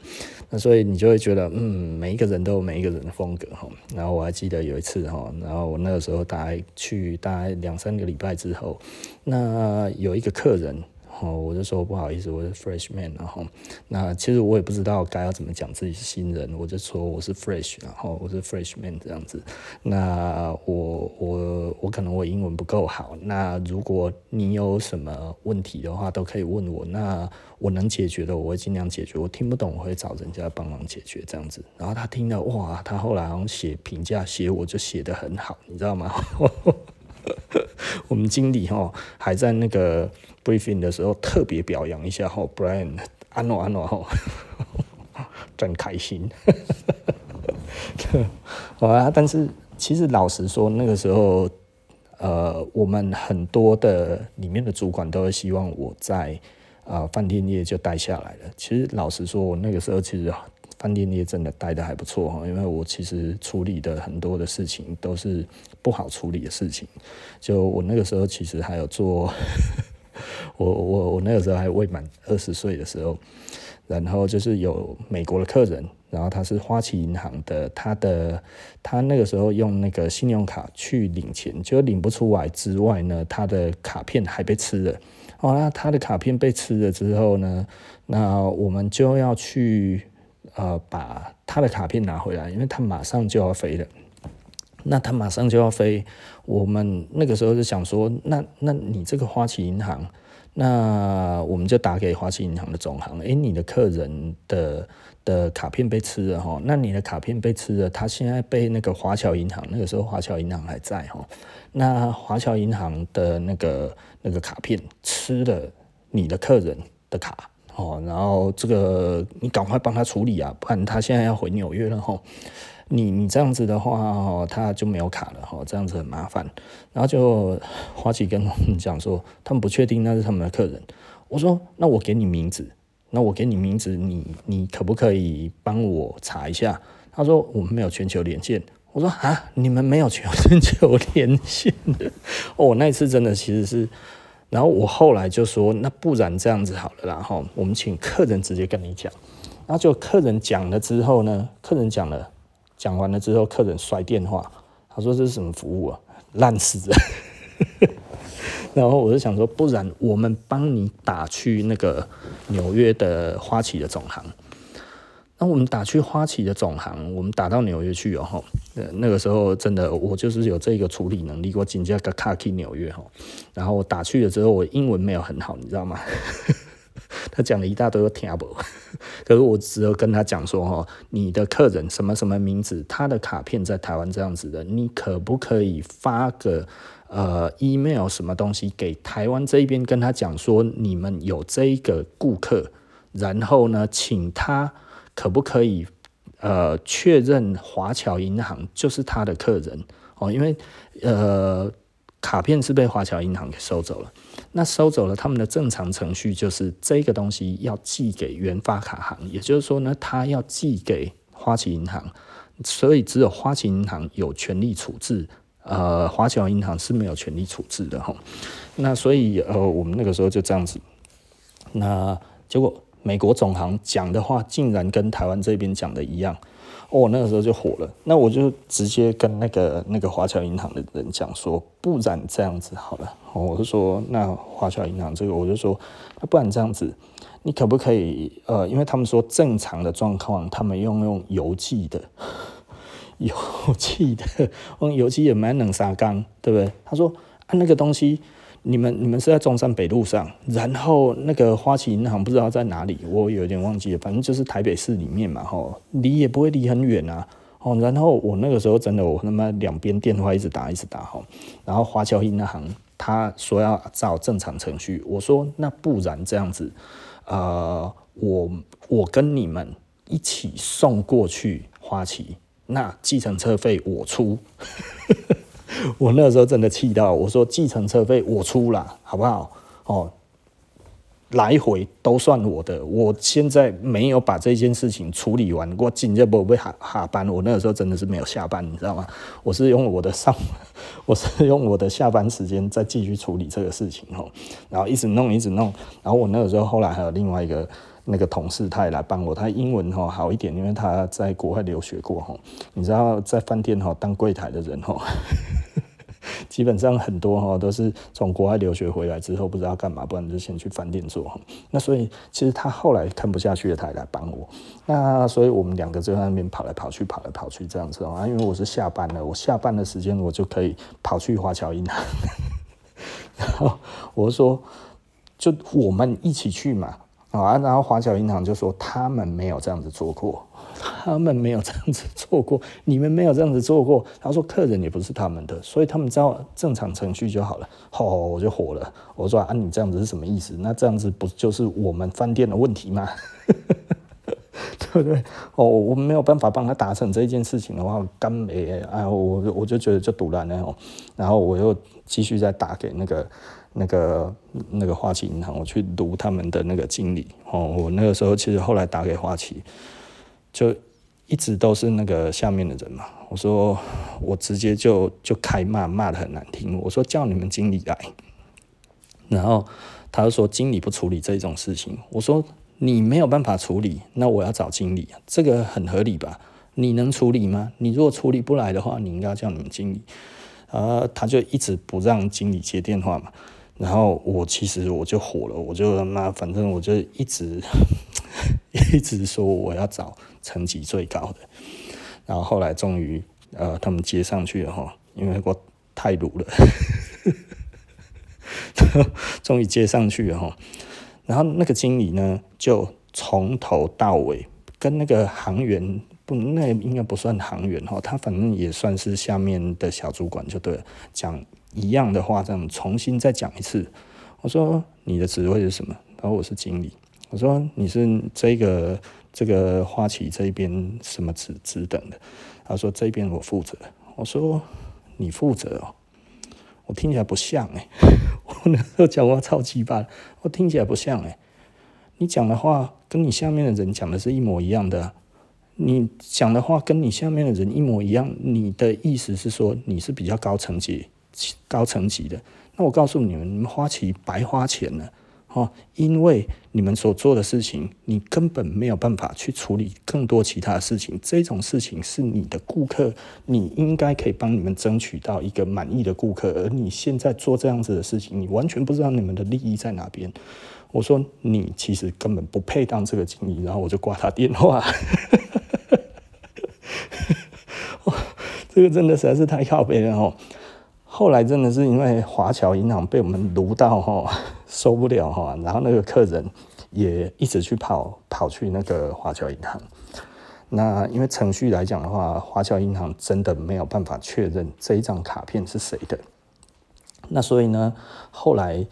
那所以你就会觉得，嗯，每一个人都有每一个人的风格哈。然后我还记得有一次哈，然后我那个时候大概去大概两三个礼拜之后，那有一个客人。哦，我就说不好意思，我是 freshman，然后那其实我也不知道该要怎么讲自己是新人，我就说我是 fresh，然后我是 freshman 这样子。那我我我可能我英文不够好，那如果你有什么问题的话，都可以问我。那我能解决的，我会尽量解决。我听不懂，我会找人家帮忙解决这样子。然后他听到哇，他后来写评价写我就写得很好，你知道吗？<laughs> 我们经理哈还在那个。briefing 的时候特别表扬一下哈，Brian 安诺安诺哈，<laughs> 真开心。<laughs> 好啊，但是其实老实说，那个时候呃，我们很多的里面的主管都会希望我在啊饭店业就待下来了。其实老实说，我那个时候其实饭店业真的待的还不错哈，因为我其实处理的很多的事情都是不好处理的事情。就我那个时候其实还有做。<laughs> 我我我那个时候还未满二十岁的时候，然后就是有美国的客人，然后他是花旗银行的，他的他那个时候用那个信用卡去领钱，就领不出来之外呢，他的卡片还被吃了。哦，那他的卡片被吃了之后呢，那我们就要去呃把他的卡片拿回来，因为他马上就要飞了。那他马上就要飞，我们那个时候就想说，那那你这个花旗银行，那我们就打给花旗银行的总行，诶，你的客人的的卡片被吃了哈，那你的卡片被吃了，他现在被那个华侨银行，那个时候华侨银行还在哈，那华侨银行的那个那个卡片吃了你的客人的卡哦，然后这个你赶快帮他处理啊，不然他现在要回纽约了哈。你你这样子的话，他就没有卡了哈，这样子很麻烦。然后就花旗跟我们讲说，他们不确定那是他们的客人。我说，那我给你名字，那我给你名字，你你可不可以帮我查一下？他说我们没有全球连线。我说啊，你们没有 <laughs> 全球连线的？哦，那一次真的其实是，然后我后来就说，那不然这样子好了，然后我们请客人直接跟你讲。然后就客人讲了之后呢，客人讲了。讲完了之后，客人摔电话，他说这是什么服务啊，烂死了。<laughs> 然后我就想说，不然我们帮你打去那个纽约的花旗的总行。那我们打去花旗的总行，我们打到纽约去哦。那个时候真的，我就是有这个处理能力，我紧接着卡去纽约哈。然后我打去了之后，我英文没有很好，你知道吗？<laughs> 他讲了一大堆，我听不懂。<laughs> 可是我只有跟他讲说，哈，你的客人什么什么名字，他的卡片在台湾这样子的，你可不可以发个呃 email 什么东西给台湾这边，跟他讲说你们有这一个顾客，然后呢，请他可不可以呃确认华侨银行就是他的客人哦，因为呃。卡片是被华侨银行给收走了，那收走了，他们的正常程序就是这个东西要寄给原发卡行，也就是说呢，他要寄给花旗银行，所以只有花旗银行有权利处置，呃，华侨银行是没有权利处置的哈。那所以呃，我们那个时候就这样子，那结果美国总行讲的话，竟然跟台湾这边讲的一样。哦，那个时候就火了，那我就直接跟那个那个华侨银行的人讲说，不然这样子好了，哦，我就说那华侨银行这个，我就说，那不然这样子，你可不可以呃，因为他们说正常的状况，他们用用邮寄的，<laughs> 邮寄的，用邮寄也蛮能杀缸，对不对？他说啊，那个东西。你们你们是在中山北路上，然后那个花旗银行不知道在哪里，我有点忘记了，反正就是台北市里面嘛，吼，离也不会离很远啊，哦，然后我那个时候真的我他妈两边电话一直打一直打，吼，然后华侨银行他说要照正常程序，我说那不然这样子，呃，我我跟你们一起送过去花旗，那计程车费我出。<laughs> <laughs> 我那时候真的气到，我说计程车费我出了，好不好？哦，来回都算我的。我现在没有把这件事情处理完，我紧接不会下下班。我那个时候真的是没有下班，你知道吗？我是用我的上，<laughs> 我是用我的下班时间再继续处理这个事情哦，然后一直弄一直弄，然后我那个时候后来还有另外一个。那个同事他也来帮我，他英文哈好一点，因为他在国外留学过哈。你知道在饭店哈当柜台的人哈，<laughs> 基本上很多哈都是从国外留学回来之后不知道干嘛，不然就先去饭店做。那所以其实他后来看不下去了，他也来帮我。那所以我们两个就在那边跑来跑去，跑来跑去这样子啊。因为我是下班了，我下班的时间我就可以跑去华侨银行。<laughs> 然后我说，就我们一起去嘛。啊，然后华侨银行就说他们没有这样子做过，他们没有这样子做过，你们没有这样子做过。他说客人也不是他们的，所以他们照正常程序就好了。好，我就火了，我说啊，你这样子是什么意思？那这样子不就是我们饭店的问题吗？<laughs> 对不对？哦，我们没有办法帮他达成这件事情的话，干没哎，我我就觉得就赌烂了。然后我又继续再打给那个。那个那个花旗银行，我去读他们的那个经理哦。我那个时候其实后来打给花旗，就一直都是那个下面的人嘛。我说我直接就就开骂，骂得很难听。我说叫你们经理来，然后他就说经理不处理这种事情。我说你没有办法处理，那我要找经理，这个很合理吧？你能处理吗？你如果处理不来的话，你应该叫你们经理。呃，他就一直不让经理接电话嘛。然后我其实我就火了，我就他妈反正我就一直 <laughs> 一直说我要找层级最高的，然后后来终于呃他们接上去了哈，因为我太鲁了，<laughs> 终于接上去了哈，然后那个经理呢就从头到尾跟那个行员不，那应该不算行员哈，他反正也算是下面的小主管就对了，讲。一样的话，这样重新再讲一次。我说你的职位是什么？然后我是经理。我说你是这个这个花旗这边什么职职等的？他说这边我负责。我说你负责哦，我听起来不像哎。我那时候讲话超级巴，我听起来不像哎。你讲的话跟你下面的人讲的是一模一样的。你讲的话跟你下面的人一模一样，你的意思是说你是比较高层级？高层级的，那我告诉你们，你们花旗白花钱了哦，因为你们所做的事情，你根本没有办法去处理更多其他的事情。这种事情是你的顾客，你应该可以帮你们争取到一个满意的顾客，而你现在做这样子的事情，你完全不知道你们的利益在哪边。我说你其实根本不配当这个经理，然后我就挂他电话。<laughs> 这个真的实在是太靠北了哦。后来真的是因为华侨银行被我们卢到哈 <laughs> 受不了哈，然后那个客人也一直去跑跑去那个华侨银行。那因为程序来讲的话，华侨银行真的没有办法确认这一张卡片是谁的。那所以呢，后来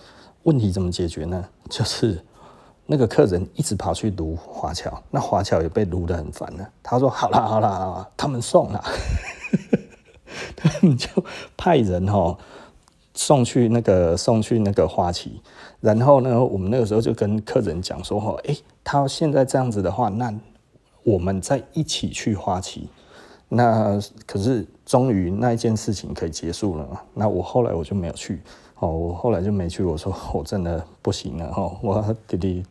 问题怎么解决呢？<laughs> 就是那个客人一直跑去撸华侨，那华侨也被撸得很烦了。他说：“好啦好啦好啦，他们送了。” <laughs> 就派人哈送去那个送去那个花旗，然后呢，我们那个时候就跟客人讲说哈，诶，他现在这样子的话，那我们再一起去花旗，那可是终于那一件事情可以结束了嘛？那我后来我就没有去哦，我后来就没去。我说 <laughs> 我真的不行了哈，我弟弟，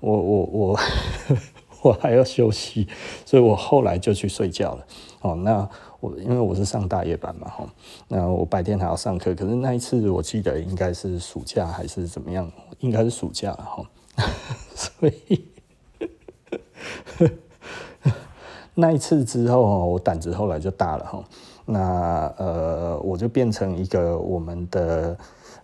我我我 <laughs> 我还要休息，所以我后来就去睡觉了。哦，那我因为我是上大夜班嘛哈，那我白天还要上课。可是那一次我记得应该是暑假还是怎么样？应该是暑假哈，<laughs> 所以。那一次之后，我胆子后来就大了哈。那呃，我就变成一个我们的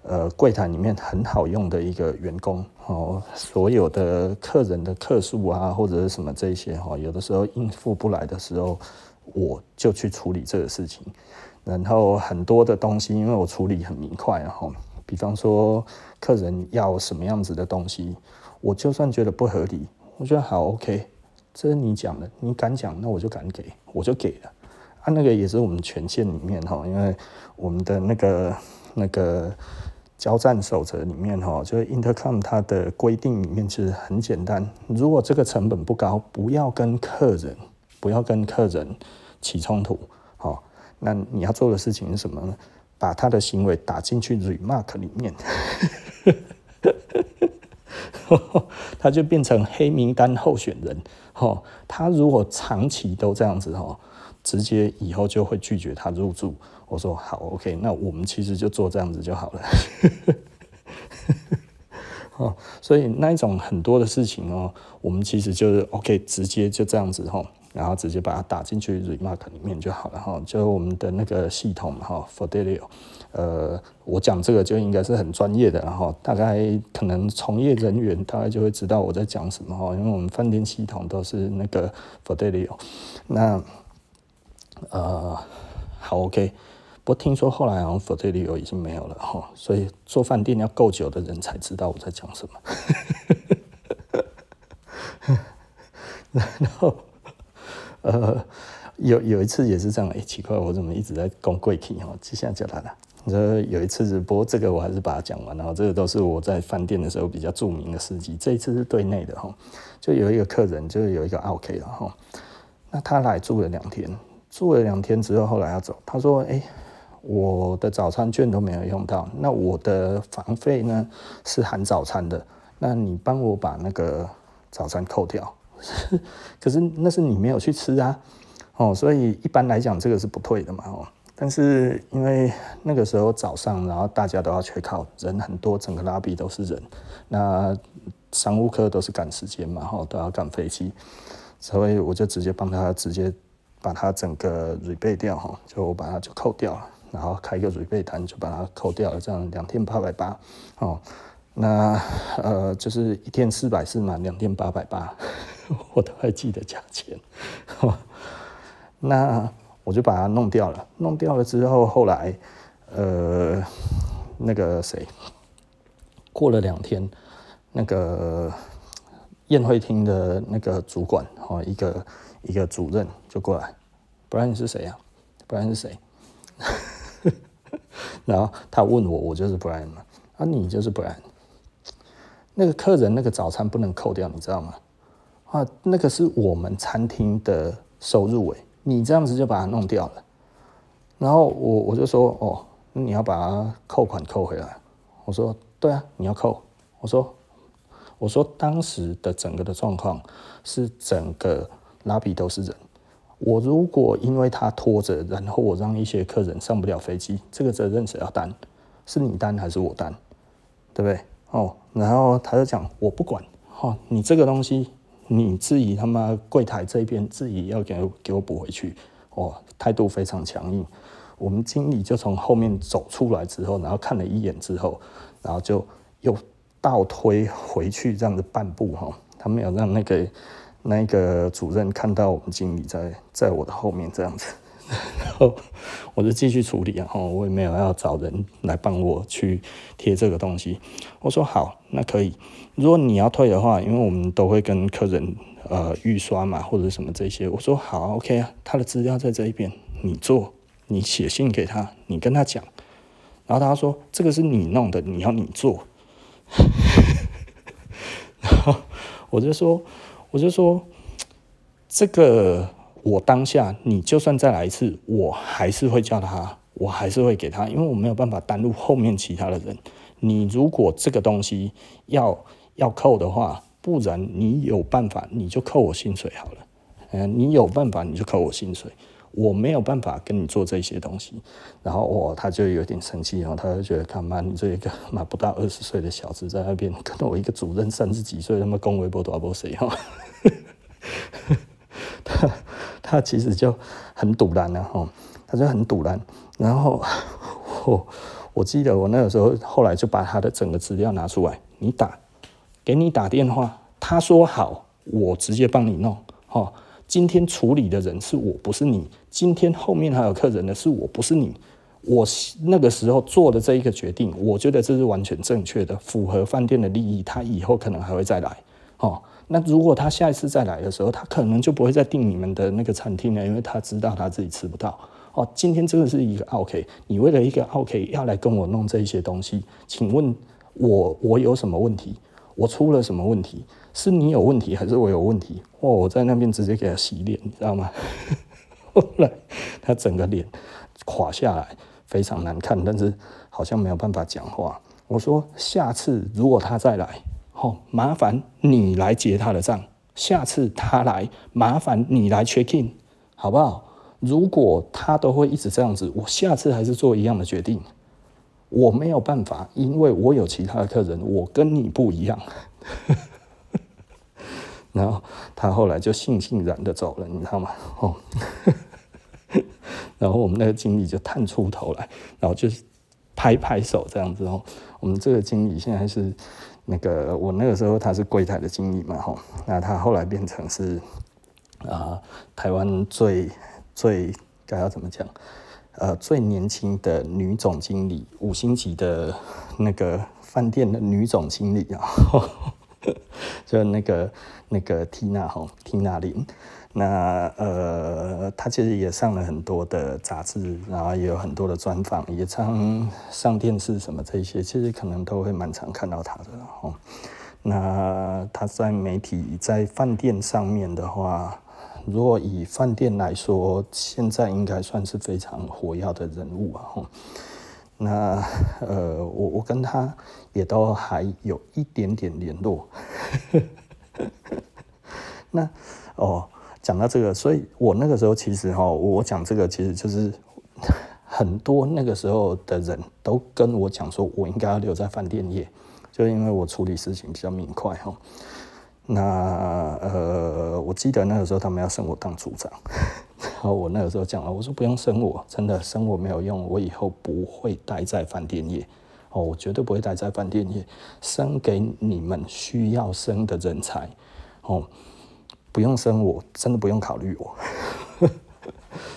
呃柜台里面很好用的一个员工哦。所有的客人的客数啊，或者是什么这些哈，有的时候应付不来的时候，我就去处理这个事情。然后很多的东西，因为我处理很明快哈。比方说，客人要什么样子的东西，我就算觉得不合理，我觉得好 OK。这是你讲的，你敢讲，那我就敢给，我就给了。啊，那个也是我们权限里面哈，因为我们的那个那个交战守则里面哈，就是 Intercom 它的规定里面其实很简单，如果这个成本不高，不要跟客人不要跟客人起冲突，好，那你要做的事情是什么呢？把他的行为打进去 remark 里面。<laughs> 他就变成黑名单候选人，哦，他如果长期都这样子，哦，直接以后就会拒绝他入住。我说好，OK，那我们其实就做这样子就好了，<laughs> 哦，所以那一种很多的事情哦，我们其实就是 OK，直接就这样子，哈。然后直接把它打进去 Remark 里面就好了哈，就我们的那个系统哈，Fidelio，呃，我讲这个就应该是很专业的，然后大概可能从业人员大概就会知道我在讲什么哈，因为我们饭店系统都是那个 Fidelio，那呃好 OK，不过听说后来好像 Fidelio 已经没有了哈，所以做饭店要够久的人才知道我在讲什么，然后。<laughs> 呃，有有一次也是这样，哎、欸，奇怪，我怎么一直在讲贵体哦？接下来就来了。你说有一次，不过这个我还是把它讲完，然后这个都是我在饭店的时候比较著名的事迹。这一次是对内的哈，就有一个客人，就有一个 OK 了哈，那他来住了两天，住了两天之后，后来要走，他说：“哎、我的早餐券都没有用到，那我的房费呢是含早餐的，那你帮我把那个早餐扣掉。” <laughs> 可是那是你没有去吃啊，哦，所以一般来讲这个是不退的嘛，哦，但是因为那个时候早上，然后大家都要缺考人很多，整个拉比都是人，那商务客都是赶时间嘛，哦，都要赶飞机，所以我就直接帮他直接把他整个 rebate 掉，哈，就我把它就扣掉了，然后开一个 rebate 单就把它扣掉了，这样两天八百八，哦，那呃就是一天四百四嘛，两天八百八。我都还记得价钱，那我就把它弄掉了。弄掉了之后，后来呃，那个谁，过了两天，那个宴会厅的那个主管哦，一个一个主任就过来，不然你是谁呀？不然是谁？<laughs> 然后他问我，我就是 Brian 嘛，啊，你就是 Brian。那个客人那个早餐不能扣掉，你知道吗？啊，那个是我们餐厅的收入诶，你这样子就把它弄掉了。然后我我就说，哦，你要把它扣款扣回来。我说，对啊，你要扣。我说，我说当时的整个的状况是整个拉比都是人。我如果因为他拖着，然后我让一些客人上不了飞机，这个责任谁要担？是你担还是我担？对不对？哦，然后他就讲，我不管。哦，你这个东西。你自己他妈柜台这边自己要给给我补回去，哦，态度非常强硬。我们经理就从后面走出来之后，然后看了一眼之后，然后就又倒推回去这样子半步哈，他没有让那个那个主任看到我们经理在在我的后面这样子。然后我就继续处理啊，我也没有要找人来帮我去贴这个东西。我说好，那可以。如果你要退的话，因为我们都会跟客人呃预刷嘛，或者什么这些。我说好，OK 啊，他的资料在这一边，你做，你写信给他，你跟他讲。然后他说这个是你弄的，你要你做。<laughs> 然后我就说，我就说这个。我当下你就算再来一次，我还是会叫他，我还是会给他，因为我没有办法耽误后面其他的人。你如果这个东西要要扣的话，不然你有办法你就扣我薪水好了。嗯，你有办法你就扣我薪水。我没有办法跟你做这些东西，然后我、他就有点生气，然后他就觉得，他妈你这一个妈不到二十岁的小子在那边跟我一个主任三十几岁，他妈恭维不多波谁哈？他其实就很赌烂了哈，他就很赌烂。然后 <laughs> 我我记得我那个时候后来就把他的整个资料拿出来，你打给你打电话，他说好，我直接帮你弄哈。今天处理的人是我，不是你。今天后面还有客人的是我，不是你。我那个时候做的这一个决定，我觉得这是完全正确的，符合饭店的利益。他以后可能还会再来。哦，那如果他下一次再来的时候，他可能就不会再订你们的那个餐厅了，因为他知道他自己吃不到。哦，今天真的是一个 OK，你为了一个 OK 要来跟我弄这一些东西，请问我我有什么问题？我出了什么问题？是你有问题还是我有问题？哦，我在那边直接给他洗脸，你知道吗？后来他整个脸垮下来，非常难看，但是好像没有办法讲话。我说下次如果他再来，哦，麻烦你来结他的账。下次他来，麻烦你来 check in，好不好？如果他都会一直这样子，我下次还是做一样的决定。我没有办法，因为我有其他的客人，我跟你不一样。<laughs> 然后他后来就悻悻然的走了，你知道吗？哦，<laughs> 然后我们那个经理就探出头来，然后就是拍拍手这样子哦。我们这个经理现在是那个我那个时候他是柜台的经理嘛，吼，那他后来变成是啊、呃、台湾最最该要怎么讲？呃，最年轻的女总经理，五星级的那个饭店的女总经理啊。<laughs> 就那个那个缇娜哈，缇娜林，那呃，他其实也上了很多的杂志，然后也有很多的专访，也常上电视什么这些，其实可能都会蛮常看到他的。那他在媒体在饭店上面的话，如果以饭店来说，现在应该算是非常活跃的人物啊。那呃，我我跟他也都还有一点点联络。<laughs> 那哦，讲到这个，所以我那个时候其实哈，我讲这个其实就是 <laughs> 很多那个时候的人都跟我讲说，我应该要留在饭店业，就因为我处理事情比较明快哈。那呃，我记得那个时候他们要升我当组长。<laughs> 然后我那个时候讲了，我说不用升我，真的升我没有用，我以后不会待在饭店业，哦，我绝对不会待在饭店业，升给你们需要升的人才，哦，不用生我，真的不用考虑我。<laughs>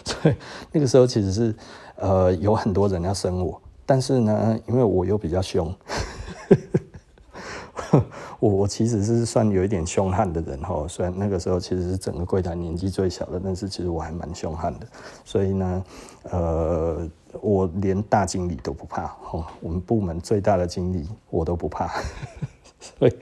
所以那个时候其实是呃有很多人要生我，但是呢，因为我又比较凶。<laughs> 我我其实是算有一点凶悍的人哈，虽然那个时候其实是整个柜台年纪最小的，但是其实我还蛮凶悍的。所以呢，呃，我连大经理都不怕哦，我们部门最大的经理我都不怕。<laughs> 所以，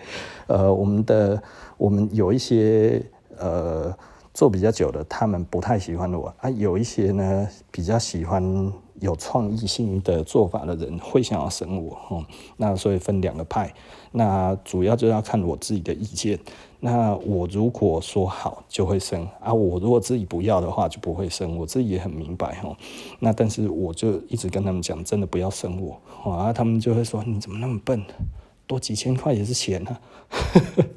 呃，我们的我们有一些呃做比较久的，他们不太喜欢我啊，有一些呢比较喜欢。有创意性的做法的人会想要升我，哦，那所以分两个派，那主要就要看我自己的意见。那我如果说好就会升啊，我如果自己不要的话就不会升，我自己也很明白哈。那但是我就一直跟他们讲，真的不要升我啊，他们就会说你怎么那么笨，多几千块也是钱啊。<laughs>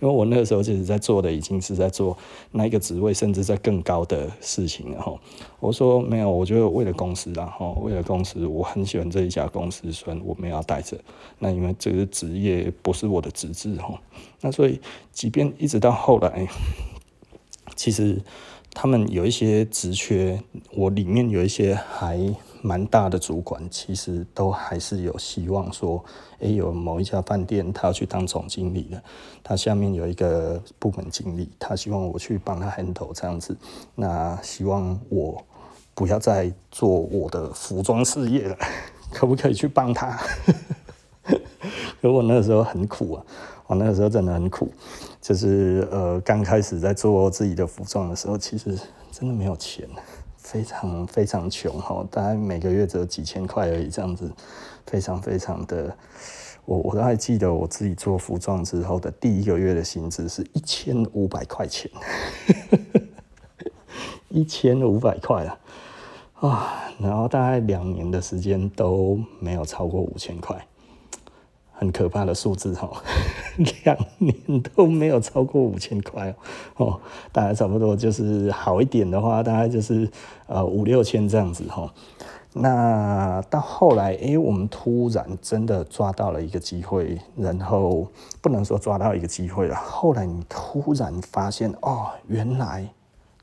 因为我那个时候其实在做的已经是在做那一个职位，甚至在更高的事情，然后我说没有，我觉得为了公司，然后为了公司，我很喜欢这一家公司，虽然我没有要带着，那因为这个职业不是我的职志，哈，那所以即便一直到后来，其实他们有一些职缺，我里面有一些还。蛮大的主管其实都还是有希望说，诶，有某一家饭店他要去当总经理的，他下面有一个部门经理，他希望我去帮他 handle 这样子，那希望我不要再做我的服装事业了，<laughs> 可不可以去帮他？<laughs> 可我那时候很苦啊，我那个时候真的很苦，就是呃刚开始在做自己的服装的时候，其实真的没有钱，非常非常穷哈，大概每个月只有几千块而已，这样子，非常非常的，我我都还记得我自己做服装之后的第一个月的薪资是一千五百块钱，一千五百块啊。啊，然后大概两年的时间都没有超过五千块，很可怕的数字哈，<laughs> 两年都没有超过五千块哦，大概差不多就是好一点的话，大概就是呃五六千这样子哈。那到后来，哎，我们突然真的抓到了一个机会，然后不能说抓到一个机会了，后来你突然发现哦，原来。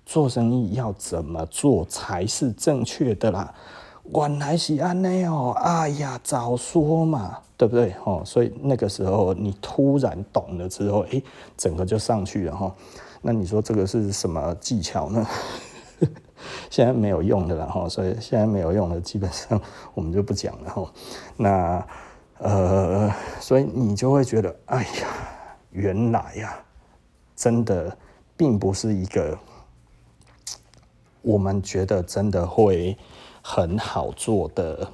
做生意要怎么做才是正确的啦？原来是安内哦，哎呀，早说嘛，对不对？哦，所以那个时候你突然懂了之后，哎，整个就上去了哈。那你说这个是什么技巧呢？<laughs> 现在没有用的了哈，所以现在没有用的，基本上 <laughs> 我们就不讲了哈。那呃，所以你就会觉得，哎呀，原来呀，真的并不是一个。我们觉得真的会很好做的，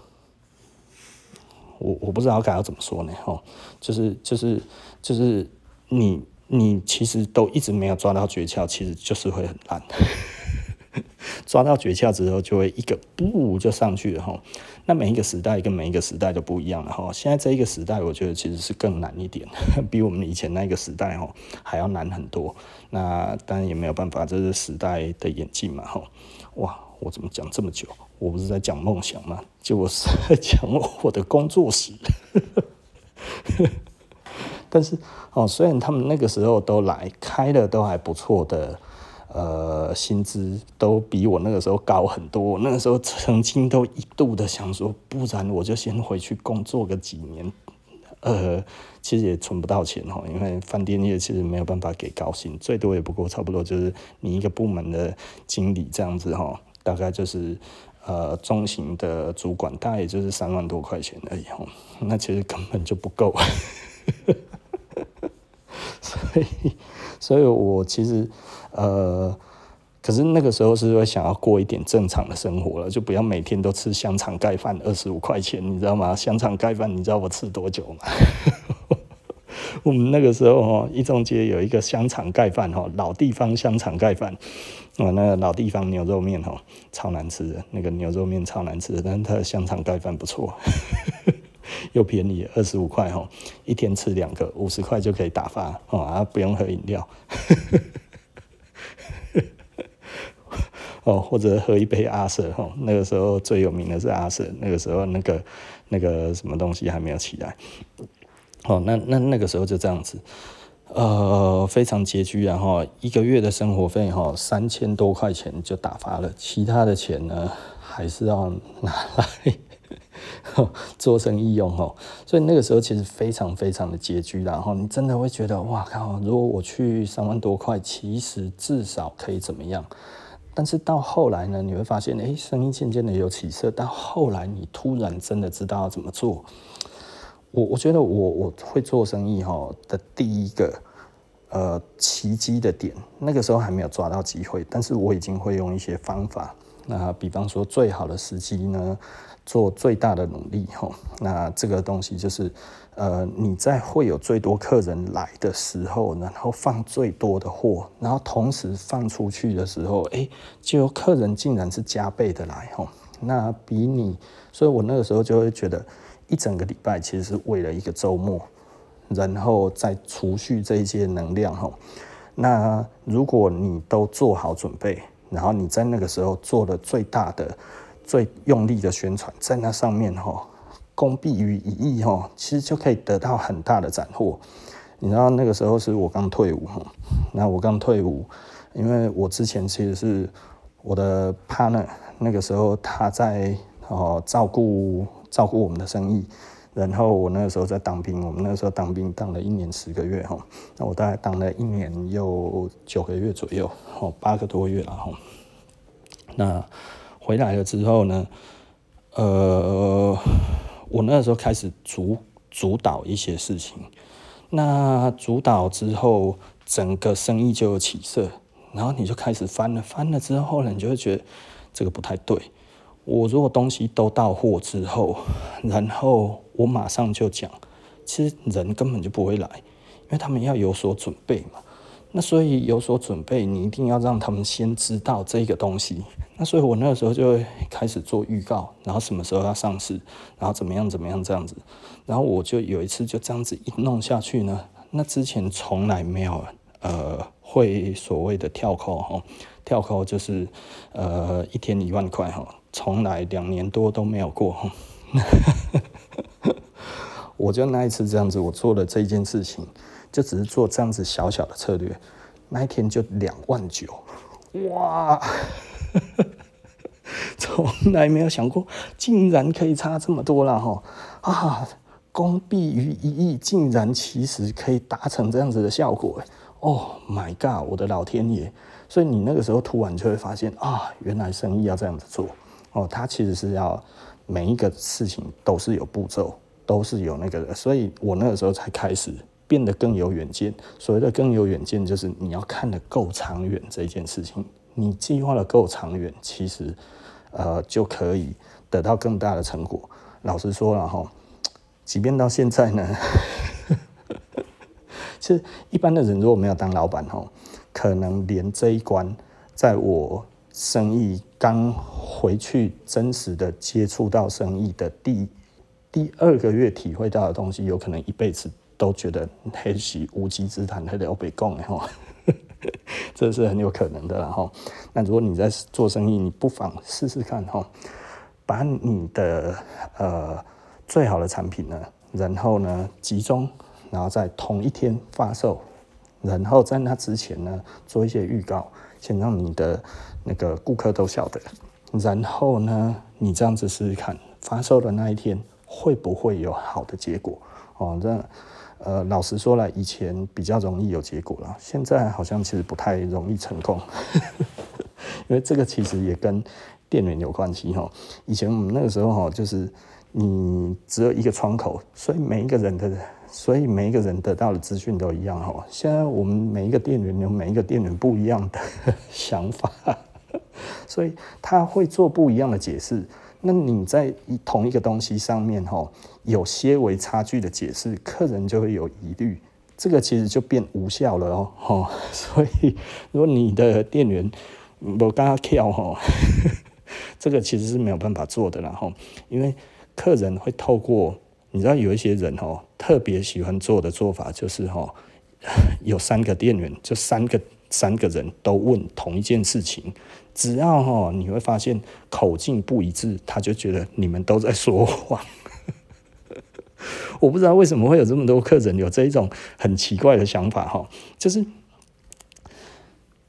我我不知道该要怎么说呢？吼，就是就是就是你你其实都一直没有抓到诀窍，其实就是会很烂。<laughs> 抓到诀窍之后，就会一个不就上去了哈。那每一个时代跟每一个时代都不一样了哈。现在这一个时代，我觉得其实是更难一点，比我们以前那个时代哈还要难很多。那当然也没有办法，这是时代的演进嘛哈。哇，我怎么讲这么久？我不是在讲梦想吗？就我是在讲我的工作室。<laughs> 但是哦，虽然他们那个时候都来开的都还不错的。呃，薪资都比我那个时候高很多。我那个时候曾经都一度的想说，不然我就先回去工作个几年。呃，其实也存不到钱哈，因为饭店业其实没有办法给高薪，最多也不过差不多就是你一个部门的经理这样子哈，大概就是呃中型的主管，大概也就是三万多块钱而已哈，那其实根本就不够。<laughs> 所以，所以我其实。呃，可是那个时候是会想要过一点正常的生活了，就不要每天都吃香肠盖饭二十五块钱，你知道吗？香肠盖饭，你知道我吃多久吗？<laughs> 我们那个时候哦，一中街有一个香肠盖饭哦，老地方香肠盖饭，哦，那个老地方牛肉面哦，超难吃的，那个牛肉面超难吃的，但是它的香肠盖饭不错，<laughs> 又便宜，二十五块哦，一天吃两个，五十块就可以打发哦，啊，不用喝饮料。<laughs> 哦，或者喝一杯阿瑟哈，那个时候最有名的是阿舍，那个时候那个那个什么东西还没有起来，哦，那那那个时候就这样子，呃，非常拮据，然后一个月的生活费哈三千多块钱就打发了，其他的钱呢还是要拿来 <laughs> 做生意用哈，所以那个时候其实非常非常的拮据，然后你真的会觉得哇靠，如果我去三万多块，其实至少可以怎么样？但是到后来呢，你会发现，哎，生意渐渐的有起色。到后来，你突然真的知道要怎么做。我我觉得我我会做生意哈的第一个呃奇迹的点，那个时候还没有抓到机会，但是我已经会用一些方法。那比方说，最好的时机呢，做最大的努力哈。那这个东西就是。呃，你在会有最多客人来的时候，然后放最多的货，然后同时放出去的时候，哎，就客人竟然是加倍的来吼，那比你，所以我那个时候就会觉得，一整个礼拜其实是为了一个周末，然后再储蓄这一些能量吼。那如果你都做好准备，然后你在那个时候做了最大的、最用力的宣传，在那上面吼。功必于一役哈，其实就可以得到很大的斩获。你知道那个时候是我刚退伍哈，那我刚退伍，因为我之前其实是我的 partner，那个时候他在哦照顾照顾我们的生意，然后我那个时候在当兵，我们那个时候当兵当了一年十个月哈，那我大概当了一年又九个月左右，哦八个多月了哈。那回来了之后呢，呃。我那时候开始主主导一些事情，那主导之后，整个生意就有起色，然后你就开始翻了，翻了之后呢，你就会觉得这个不太对。我如果东西都到货之后，然后我马上就讲，其实人根本就不会来，因为他们要有所准备嘛。那所以有所准备，你一定要让他们先知道这个东西。那所以我那个时候就会开始做预告，然后什么时候要上市，然后怎么样怎么样这样子。然后我就有一次就这样子一弄下去呢，那之前从来没有呃会所谓的跳扣哈，跳扣就是呃一天一万块哈，从来两年多都没有过哈。<laughs> 我就那一次这样子，我做了这件事情。就只是做这样子小小的策略，那一天就两万九，哇！<laughs> 从来没有想过，竟然可以差这么多了哈！啊，功必于一役，竟然其实可以达成这样子的效果，哦，Oh my god！我的老天爷！所以你那个时候突然就会发现啊，原来生意要这样子做哦，它其实是要每一个事情都是有步骤，都是有那个的，所以我那个时候才开始。变得更有远见。所谓的更有远见，就是你要看得够长远这件事情。你计划得够长远，其实呃就可以得到更大的成果。老实说了哈，即便到现在呢，<laughs> 其实一般的人如果没有当老板哈，可能连这一关，在我生意刚回去真实的接触到生意的第第二个月体会到的东西，有可能一辈子。都觉得黑是无稽之谈，还得要被供哈，<laughs> 这是很有可能的哈。那如果你在做生意，你不妨试试看哈，把你的呃最好的产品呢，然后呢集中，然后在同一天发售，然后在那之前呢做一些预告，先让你的那个顾客都晓得，然后呢你这样子试试看，发售的那一天会不会有好的结果哦？这。呃，老实说了，以前比较容易有结果了，现在好像其实不太容易成功，<laughs> 因为这个其实也跟店员有关系哈。以前我们那个时候哈，就是你只有一个窗口，所以每一个人的，所以每一个人得到的资讯都一样哦。现在我们每一个店员有每一个店员不一样的 <laughs> 想法，所以他会做不一样的解释。那你在同一个东西上面哈，有些微差距的解释，客人就会有疑虑，这个其实就变无效了哦。所以如果你的店员不跟他跳哈，<laughs> 这个其实是没有办法做的。然后，因为客人会透过，你知道有一些人哦，特别喜欢做的做法就是哈，<laughs> 有三个店员，就三个三个人都问同一件事情。只要哈，你会发现口径不一致，他就觉得你们都在说谎。<laughs> 我不知道为什么会有这么多客人有这一种很奇怪的想法哈，就是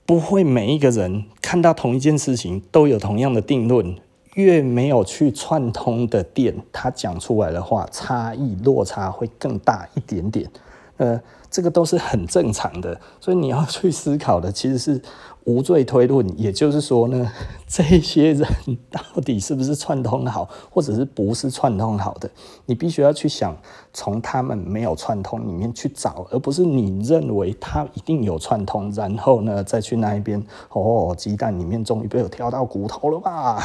不会每一个人看到同一件事情都有同样的定论。越没有去串通的店，他讲出来的话差异落差会更大一点点。呃，这个都是很正常的，所以你要去思考的其实是。无罪推论，也就是说呢，<laughs> 这些人到底是不是串通好，或者是不是串通好的？你必须要去想，从他们没有串通里面去找，而不是你认为他一定有串通，然后呢再去那一边哦，鸡蛋里面终于被我挑到骨头了吧？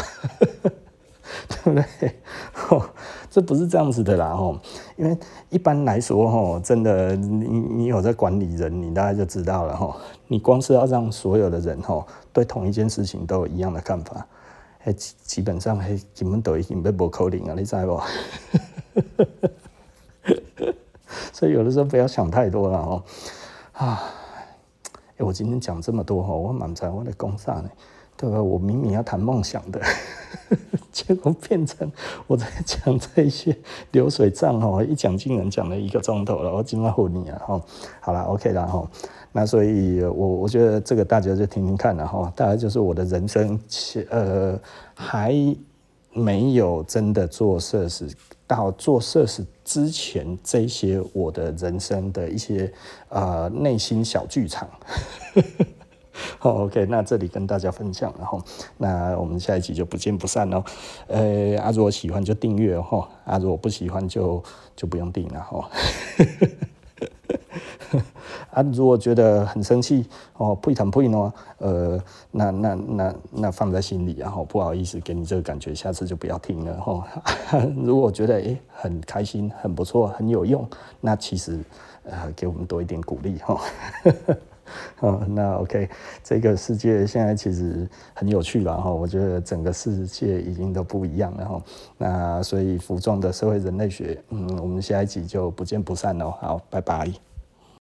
<laughs> 对不对？<laughs> 哦，这不是这样子的啦，吼，因为一般来说，吼，真的，你你有在管理人，你大概就知道了，吼，你光是要让所有的人，吼，对同一件事情都有一样的看法，哎，基本上，哎，根本都已经被不可能啊，你知不？<laughs> 所以有的时候不要想太多了，哦，啊，哎，我今天讲这么多，吼，我蛮在我的工上呢。对吧？我明明要谈梦想的，<laughs> 结果变成我在讲这些流水账哦，一讲竟然讲了一个钟头了，我今晚唬你啊！哈，好了，OK 了哈。那所以我我觉得这个大家就听听看了哈，大概就是我的人生，呃，还没有真的做设施，到做设施之前，这些我的人生的一些呃内心小剧场。呵呵 <laughs> 好，OK，那这里跟大家分享，然后那我们下一集就不见不散喽。呃，啊，如果喜欢就订阅哦，啊，如果不喜欢就就不用订了哈。啊，如果觉得很生气哦，不疼不呢，呃，那那那那放在心里，然后不好意思给你这个感觉，下次就不要听了哈。<laughs> 如果觉得诶很开心，很不错，很有用，那其实呃给我们多一点鼓励哈。哦，<laughs> 那 OK，这个世界现在其实很有趣了哈。我觉得整个世界已经都不一样了哈。那所以服装的社会人类学，嗯，我们下一集就不见不散喽。好，拜拜。